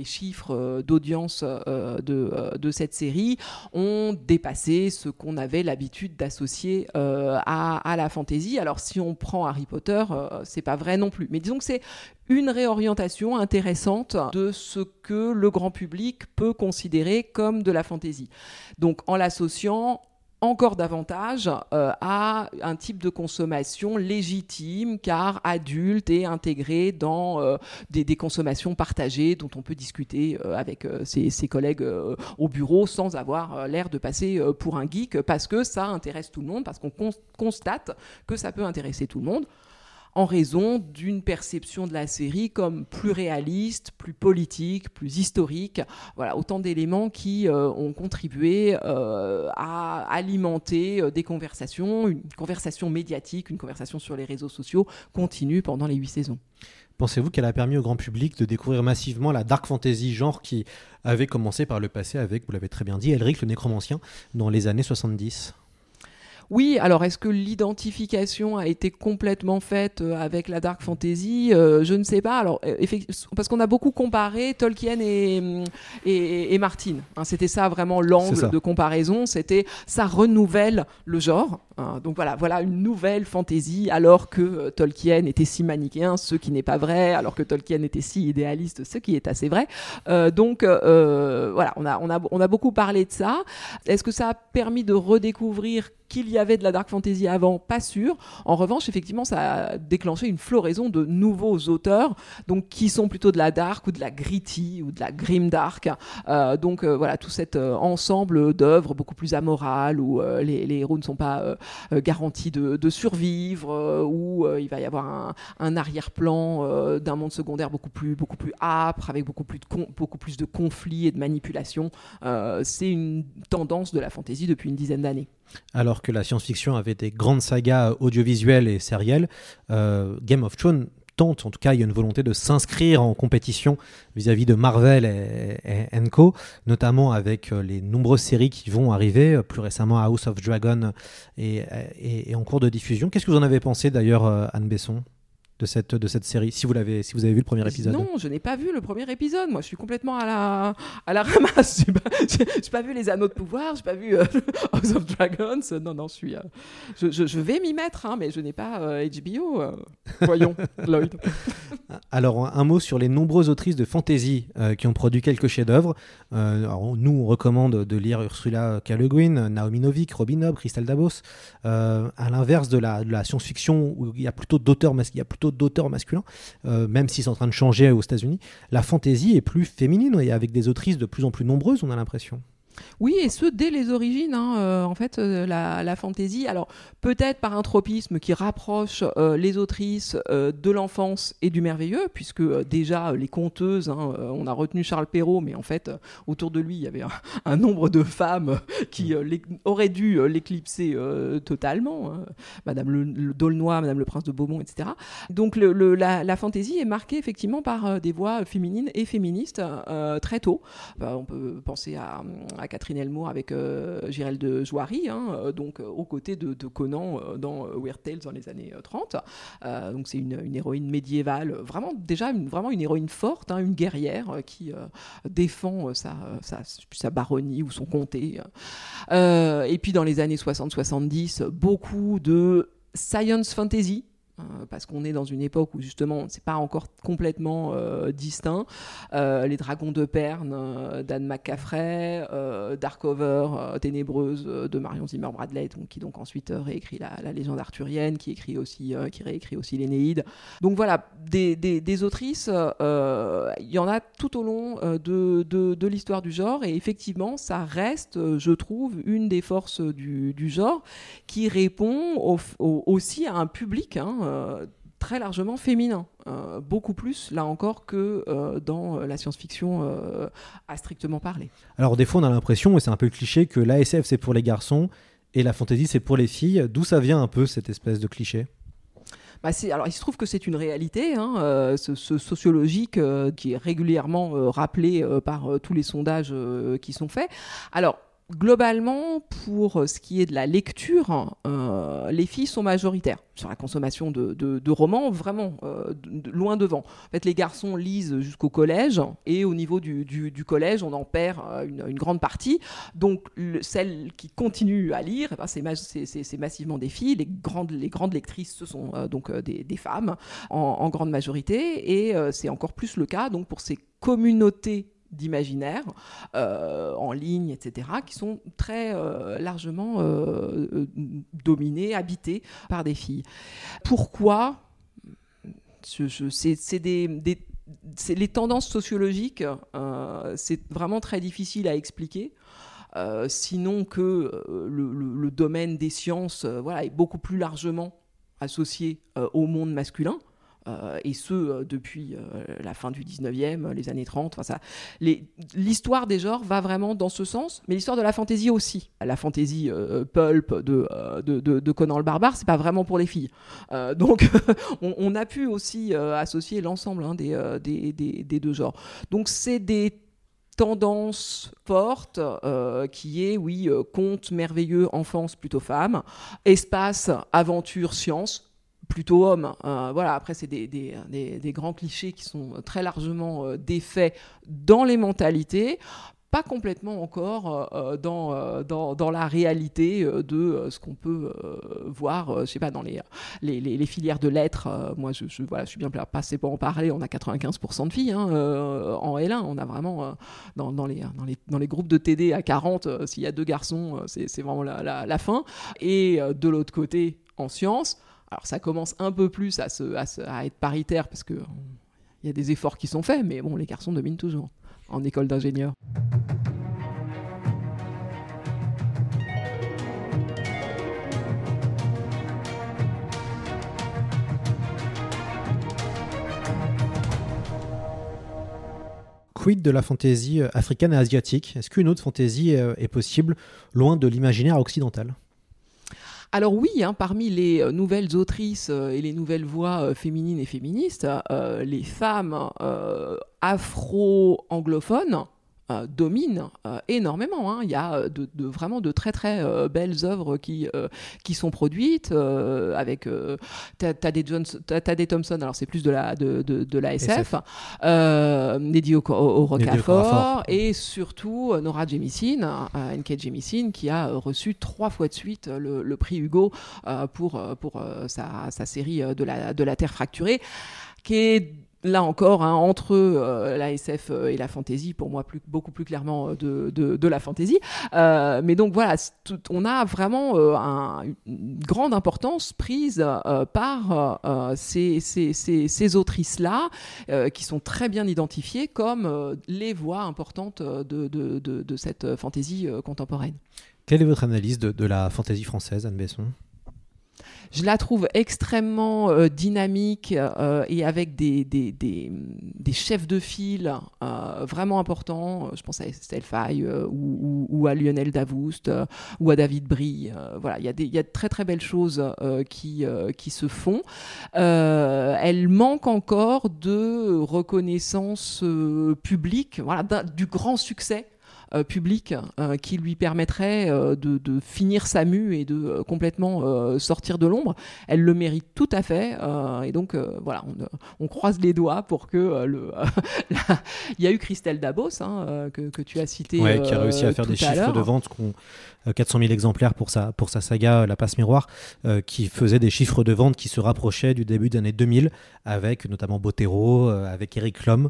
chiffres d'audience de, cette série ont dépassé ce qu'on avait l'habitude d'associer à, la fantaisie. Alors si on prend Harry Potter, c'est pas vrai non plus. Mais disons que c'est une réorientation intéressante de ce que le grand public peut considérer comme de la fantaisie. Donc en l'associant encore davantage euh, à un type de consommation légitime car adulte et intégré dans euh, des, consommations partagées dont on peut discuter euh, avec ses, collègues au bureau sans avoir l'air de passer pour un geek parce que ça intéresse tout le monde, parce qu'on cons- constate que ça peut intéresser tout le monde. En raison d'une perception de la série comme plus réaliste, plus politique, plus historique. Voilà, autant d'éléments qui euh, ont contribué euh, à alimenter euh, des conversations, une conversation médiatique, une conversation sur les réseaux sociaux continue pendant les huit saisons. Pensez-vous qu'elle a permis au grand public de découvrir massivement la dark fantasy genre qui avait commencé par le passé avec, vous l'avez très bien dit, Elric le nécromancien dans les années 70 oui, alors est-ce que l'identification a été complètement faite euh, avec la dark fantasy euh, Je ne sais pas. Alors, euh, parce qu'on a beaucoup comparé Tolkien et, et, Martin. Hein. c'était ça vraiment l'angle de comparaison. C'était ça renouvelle le genre. Hein. donc voilà, voilà une nouvelle fantasy alors que Tolkien était si manichéen, ce qui n'est pas vrai, alors que Tolkien était si idéaliste, ce qui est assez vrai. donc voilà, on a, on, a, on a beaucoup parlé de ça. Est-ce que ça a permis de redécouvrir qu'il y avait de la dark fantasy avant, pas sûr. En revanche, effectivement, ça a déclenché une floraison de nouveaux auteurs, donc qui sont plutôt de la dark ou de la gritty ou de la grim dark. Euh, donc euh, voilà, tout cet euh, ensemble d'œuvres beaucoup plus amorales où les, héros ne sont pas garantis de, survivre, où il va y avoir un, arrière-plan d'un monde secondaire beaucoup plus beaucoup plus âpre, avec beaucoup plus de beaucoup plus de conflits et de manipulations. C'est une tendance de la fantasy depuis une dizaine d'années. Alors que la science-fiction avait des grandes sagas audiovisuelles et sérielles, euh, Game of Thrones en tout cas il y a une volonté de s'inscrire en compétition vis-à-vis de Marvel et, Co, notamment avec euh, les nombreuses séries qui vont arriver, euh, plus récemment House of Dragon et, et en cours de diffusion. Qu'est-ce que vous en avez pensé d'ailleurs, Anne Besson? De cette, de cette série, si vous, l'avez, si vous avez vu le premier épisode Non, je n'ai pas vu le premier épisode. Moi, je suis complètement à la, à la ramasse. Je n'ai pas, pas, vu Les Anneaux de Pouvoir, je n'ai pas vu euh, House of Dragons. Non, non, je, suis, euh, je, je, vais m'y mettre, hein, mais je n'ai pas HBO. Euh, voyons, Lloyd. Alors, un mot sur les nombreuses autrices de fantasy qui ont produit quelques chefs-d'œuvre. nous, on recommande de lire Ursula K. Le Guin, Naomi Novik, Robin Hobb, Crystal Dabos. à l'inverse de la, de la science-fiction, où il y a plutôt d'auteurs, il y a plutôt d'auteurs masculins, euh, même si c'est en train de changer aux États-Unis. La fantaisie est plus féminine et avec des autrices de plus en plus nombreuses, on a l'impression. Oui, et ce dès les origines. Hein, euh, en fait, euh, la, la, fantaisie, alors peut-être par un tropisme qui rapproche euh, les autrices de l'enfance et du merveilleux, puisque déjà les conteuses, hein, on a retenu Charles Perrault, mais en fait autour de lui il y avait un, nombre de femmes qui auraient dû l'éclipser totalement. Hein. Madame le, Dolnoy, Madame le Prince de Beaumont, etc. Donc le, la, la, fantaisie est marquée effectivement par des voix féminines et féministes très tôt. Bah, on peut penser à, à Catherine Elmour avec euh, de Joiry, hein, euh, donc euh, aux côtés de, Conan dans Weird Tales dans les années 30. donc c'est une, héroïne médiévale, vraiment déjà une, vraiment une héroïne forte, hein, une guerrière qui défend sa, sa, baronnie ou son comté. et puis dans les années 60-70, beaucoup de science fantasy parce qu'on est dans une époque où justement c'est pas encore complètement euh, distinct. Euh, les Dragons de Perne d'Anne McCaffrey, Darkover, Ténébreuse de Marion Zimmer Bradley, qui donc ensuite réécrit la, légende arthurienne, qui écrit aussi, qui réécrit aussi l'Énéide. Donc voilà, des, autrices, il y en a tout au long de, l'histoire du genre, et effectivement, ça reste, je trouve, une des forces du, genre qui répond aussi à un public. Hein, euh, très largement féminin, euh, beaucoup plus là encore que euh, dans la science-fiction à strictement parler. Alors des fois on a l'impression, et c'est un peu cliché, que l'ASF c'est pour les garçons et la fantasy c'est pour les filles. D'où ça vient un peu cette espèce de cliché? Bah alors, il se trouve que c'est une réalité, hein, ce, sociologique qui est régulièrement rappelé par tous les sondages qui sont faits. Alors, globalement, pour ce qui est de la lecture, euh, les filles sont majoritaires sur la consommation de, romans, vraiment euh, loin devant. En fait, les garçons lisent jusqu'au collège, et au niveau du, collège, on en perd euh, une, grande partie. Donc, celles qui continuent à lire, eh ben, c'est massivement des filles. Les grandes, les grandes lectrices, ce sont donc des, femmes en, en, grande majorité, et c'est encore plus le cas donc pour ces communautés d'imaginaire euh, en ligne, etc., qui sont très euh, largement euh, dominés, habités par des filles. Pourquoi C'est les tendances sociologiques, c'est vraiment très difficile à expliquer. sinon que le, domaine des sciences voilà, est beaucoup plus largement associés au monde masculin. Et ce depuis la fin du 19e, les années 30. Enfin, l'histoire des genres va vraiment dans ce sens, mais l'histoire de la fantaisie aussi. La fantaisie pulp de, Conan le barbare, c'est pas vraiment pour les filles. donc, on, a pu aussi associer l'ensemble hein, des, deux genres. Donc, c'est des tendance forte euh, qui est, oui, euh, conte merveilleux, enfance plutôt femme, espace, aventure, science, plutôt homme. Euh, voilà, après, c'est des, des, des, grands clichés qui sont très largement défaits dans les mentalités pas complètement encore euh, dans, euh, dans, dans, la réalité euh, de ce qu'on peut voir, je sais pas, dans les, les, les, filières de lettres. moi, je, je, voilà, je suis bien passé pour en parler. On a 95% de filles hein, en L1. On a vraiment, dans, dans, les, dans, les, dans les groupes de TD à 40, s'il y a deux garçons, c'est vraiment la, la, la, fin. Et de l'autre côté, en sciences, alors ça commence un peu plus à, être paritaire parce que il y a des efforts qui sont faits, mais bon, les garçons dominent toujours en école d'ingénieur. Quid de la fantaisie africaine et asiatique? Est-ce qu'une autre fantaisie euh, est possible loin de l'imaginaire occidental? Alors oui, hein, parmi les euh, nouvelles autrices et les nouvelles voix féminines et féministes, les femmes afro-anglophones euh, domine euh, énormément. Hein. Il y a euh, de, vraiment de très très belles œuvres qui, qui sont produites avec Tadé des Thompson, alors c'est plus de la, de, de, la SF, Neddy Okafor et surtout Nora Jemisin, N.K. Jemisin, qui a reçu trois fois de suite le, prix Hugo pour, pour sa, sa, série de la, de la Terre fracturée, qui est là encore, hein, entre euh, la SF euh, et la fantasy, pour moi beaucoup plus clairement euh, de, la fantasy. mais donc voilà, on a vraiment une grande importance prise par ces, ces, ces, autrices-là, qui sont très bien identifiées comme les voix importantes de, de cette fantasy contemporaine. Quelle est votre analyse de, la fantaisie française, Anne Besson? Je la trouve extrêmement euh, dynamique euh, et avec des, des, des, des, chefs de file euh, vraiment importants. Je pense à Estelle Faye ou, ou, à Lionel Davoust ou à David Brie. voilà, il y, a y a de très très belles choses qui, qui se font. elle manque encore de reconnaissance publique, voilà, du grand succès euh, public euh, qui lui permettrait euh, de, finir sa mue et de complètement sortir de l'ombre. Elle le mérite tout à fait. et donc, voilà, on, croise les doigts pour que le. Il y a eu Christelle Dabos, hein, que, tu as cité. qui a réussi à faire des chiffres de vente 400 000 exemplaires pour sa, pour sa saga La Passe Miroir, qui faisait des chiffres de vente qui se rapprochaient du début des années 2000, avec notamment Bottero, avec Eric Lhomme,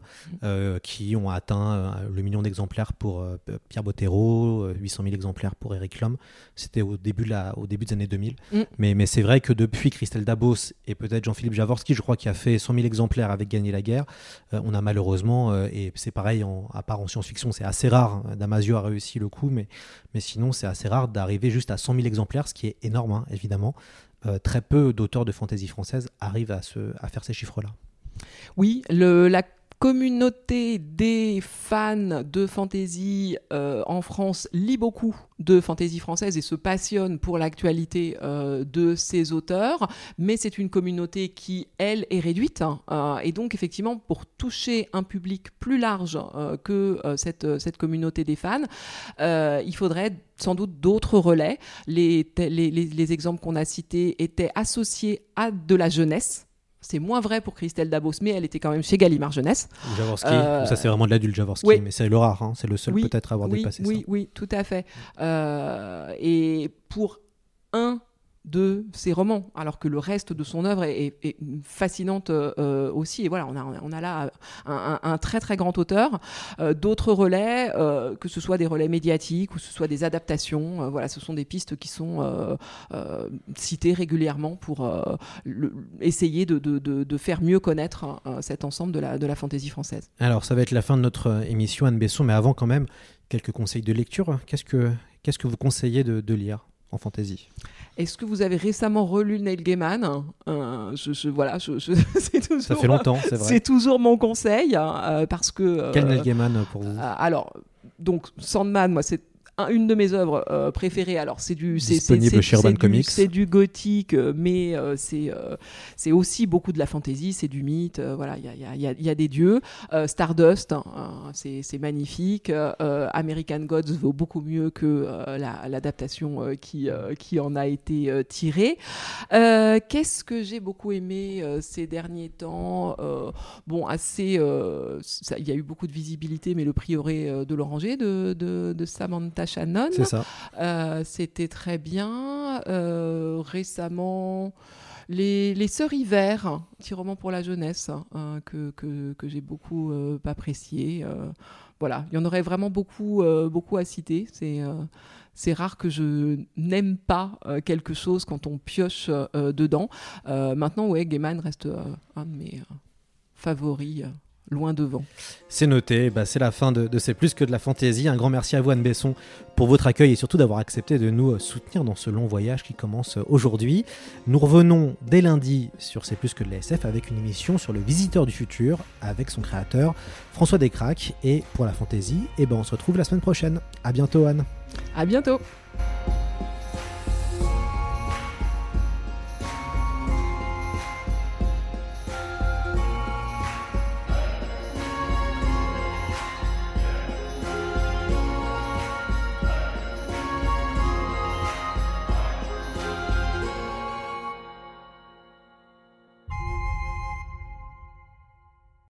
qui ont atteint le million d'exemplaires pour Pierre Bottero, 800 000 exemplaires pour Eric Lhomme. C'était au début, la, au début des années 2000. Mm. Mais, mais c'est vrai que depuis Christelle Dabos et peut-être Jean-Philippe Javorski, je crois, qui a fait 100 000 exemplaires avec Gagner la guerre, euh, on a malheureusement, euh, et c'est pareil, en, à part en science-fiction, c'est assez rare. Hein, Damasio a réussi le coup, mais, mais sinon, c'est assez rare d'arriver juste à 100 000 exemplaires, ce qui est énorme, hein, évidemment. Euh, très peu d'auteurs de fantasy française arrivent à, se, à faire ces chiffres-là. Oui, le, la communauté des fans de fantasy euh, en France lit beaucoup de fantasy française et se passionne pour l'actualité euh, de ces auteurs, mais c'est une communauté qui, elle, est réduite. Hein, euh, et donc, effectivement, pour toucher un public plus large que cette, cette communauté des fans, il faudrait sans doute d'autres relais. Les, les, les exemples qu'on a cités étaient associés à de la jeunesse. C'est moins vrai pour Christelle Dabos, mais elle était quand même chez Gallimard Jeunesse. Javorski, euh, ça c'est vraiment de l'adulte Javorski, mais c'est le rare, hein. c'est le seul peut-être à avoir dépassé oui, ça. Oui, oui, tout à fait. Euh, et pour un de ses romans, alors que le reste de son œuvre est, fascinante euh, aussi. Et voilà, on a, a là un, très très grand auteur. Euh, d'autres relais, euh, que ce soit des relais médiatiques ou des adaptations, voilà, ce sont des pistes qui sont citées régulièrement pour essayer de, faire mieux connaître cet ensemble de la, de fantaisie française. Alors, ça va être la fin de notre émission, Anne Besson, mais avant quand même, quelques conseils de lecture. Qu'est-ce que, vous conseillez de lire? En fantasy Est-ce que vous avez récemment relu Neil Gaiman? Euh, je, je- voilà, je, je- c'est toujours, Ça fait longtemps, c'est vrai. C'est toujours mon conseil euh, parce que. euh, Quel Neil Gaiman pour vous? euh, Alors, donc Sandman, moi c'est un- une de mes œuvres euh, préférées. Alors c'est du c'est- Disponible chez Urban du- Comics. C'est du gothique, euh, mais euh, c'est c'est aussi beaucoup de la fantasy, c'est du mythe. voilà, il y a, y a- y a- y a des dieux. Stardust, hein, euh, c'est magnifique. American Gods vaut beaucoup mieux que la- l'adaptation qui qui en a été tirée. Qu'est-ce que j'ai beaucoup aimé ces derniers temps Bon, assez. Il y a eu beaucoup de visibilité, mais le prieuré de l'Oranger de, de, de Samantha Shannon. Euh, C'était très bien. Euh, récemment. Les, les Sœurs Hiver, un petit roman pour la jeunesse, hein, que, que, que j'ai beaucoup euh, apprécié. Euh, voilà, il y en aurait vraiment beaucoup, euh, beaucoup à citer. C'est c'est rare que je n'aime pas quelque chose quand on pioche dedans. Maintenant, ouais, Gaiman reste un de mes favoris, loin devant. C'est noté, bah, c'est la fin de, de C'est plus que de la fantaisie. Un grand merci à vous Anne Besson pour votre accueil et surtout d'avoir accepté de nous euh, soutenir dans ce long voyage qui commence euh, aujourd'hui. Nous revenons dès lundi sur C'est plus que de la SF avec une émission sur le visiteur du futur avec son créateur François Descraques et pour la fantaisie, et ben on se retrouve la semaine prochaine. À bientôt Anne. À bientôt.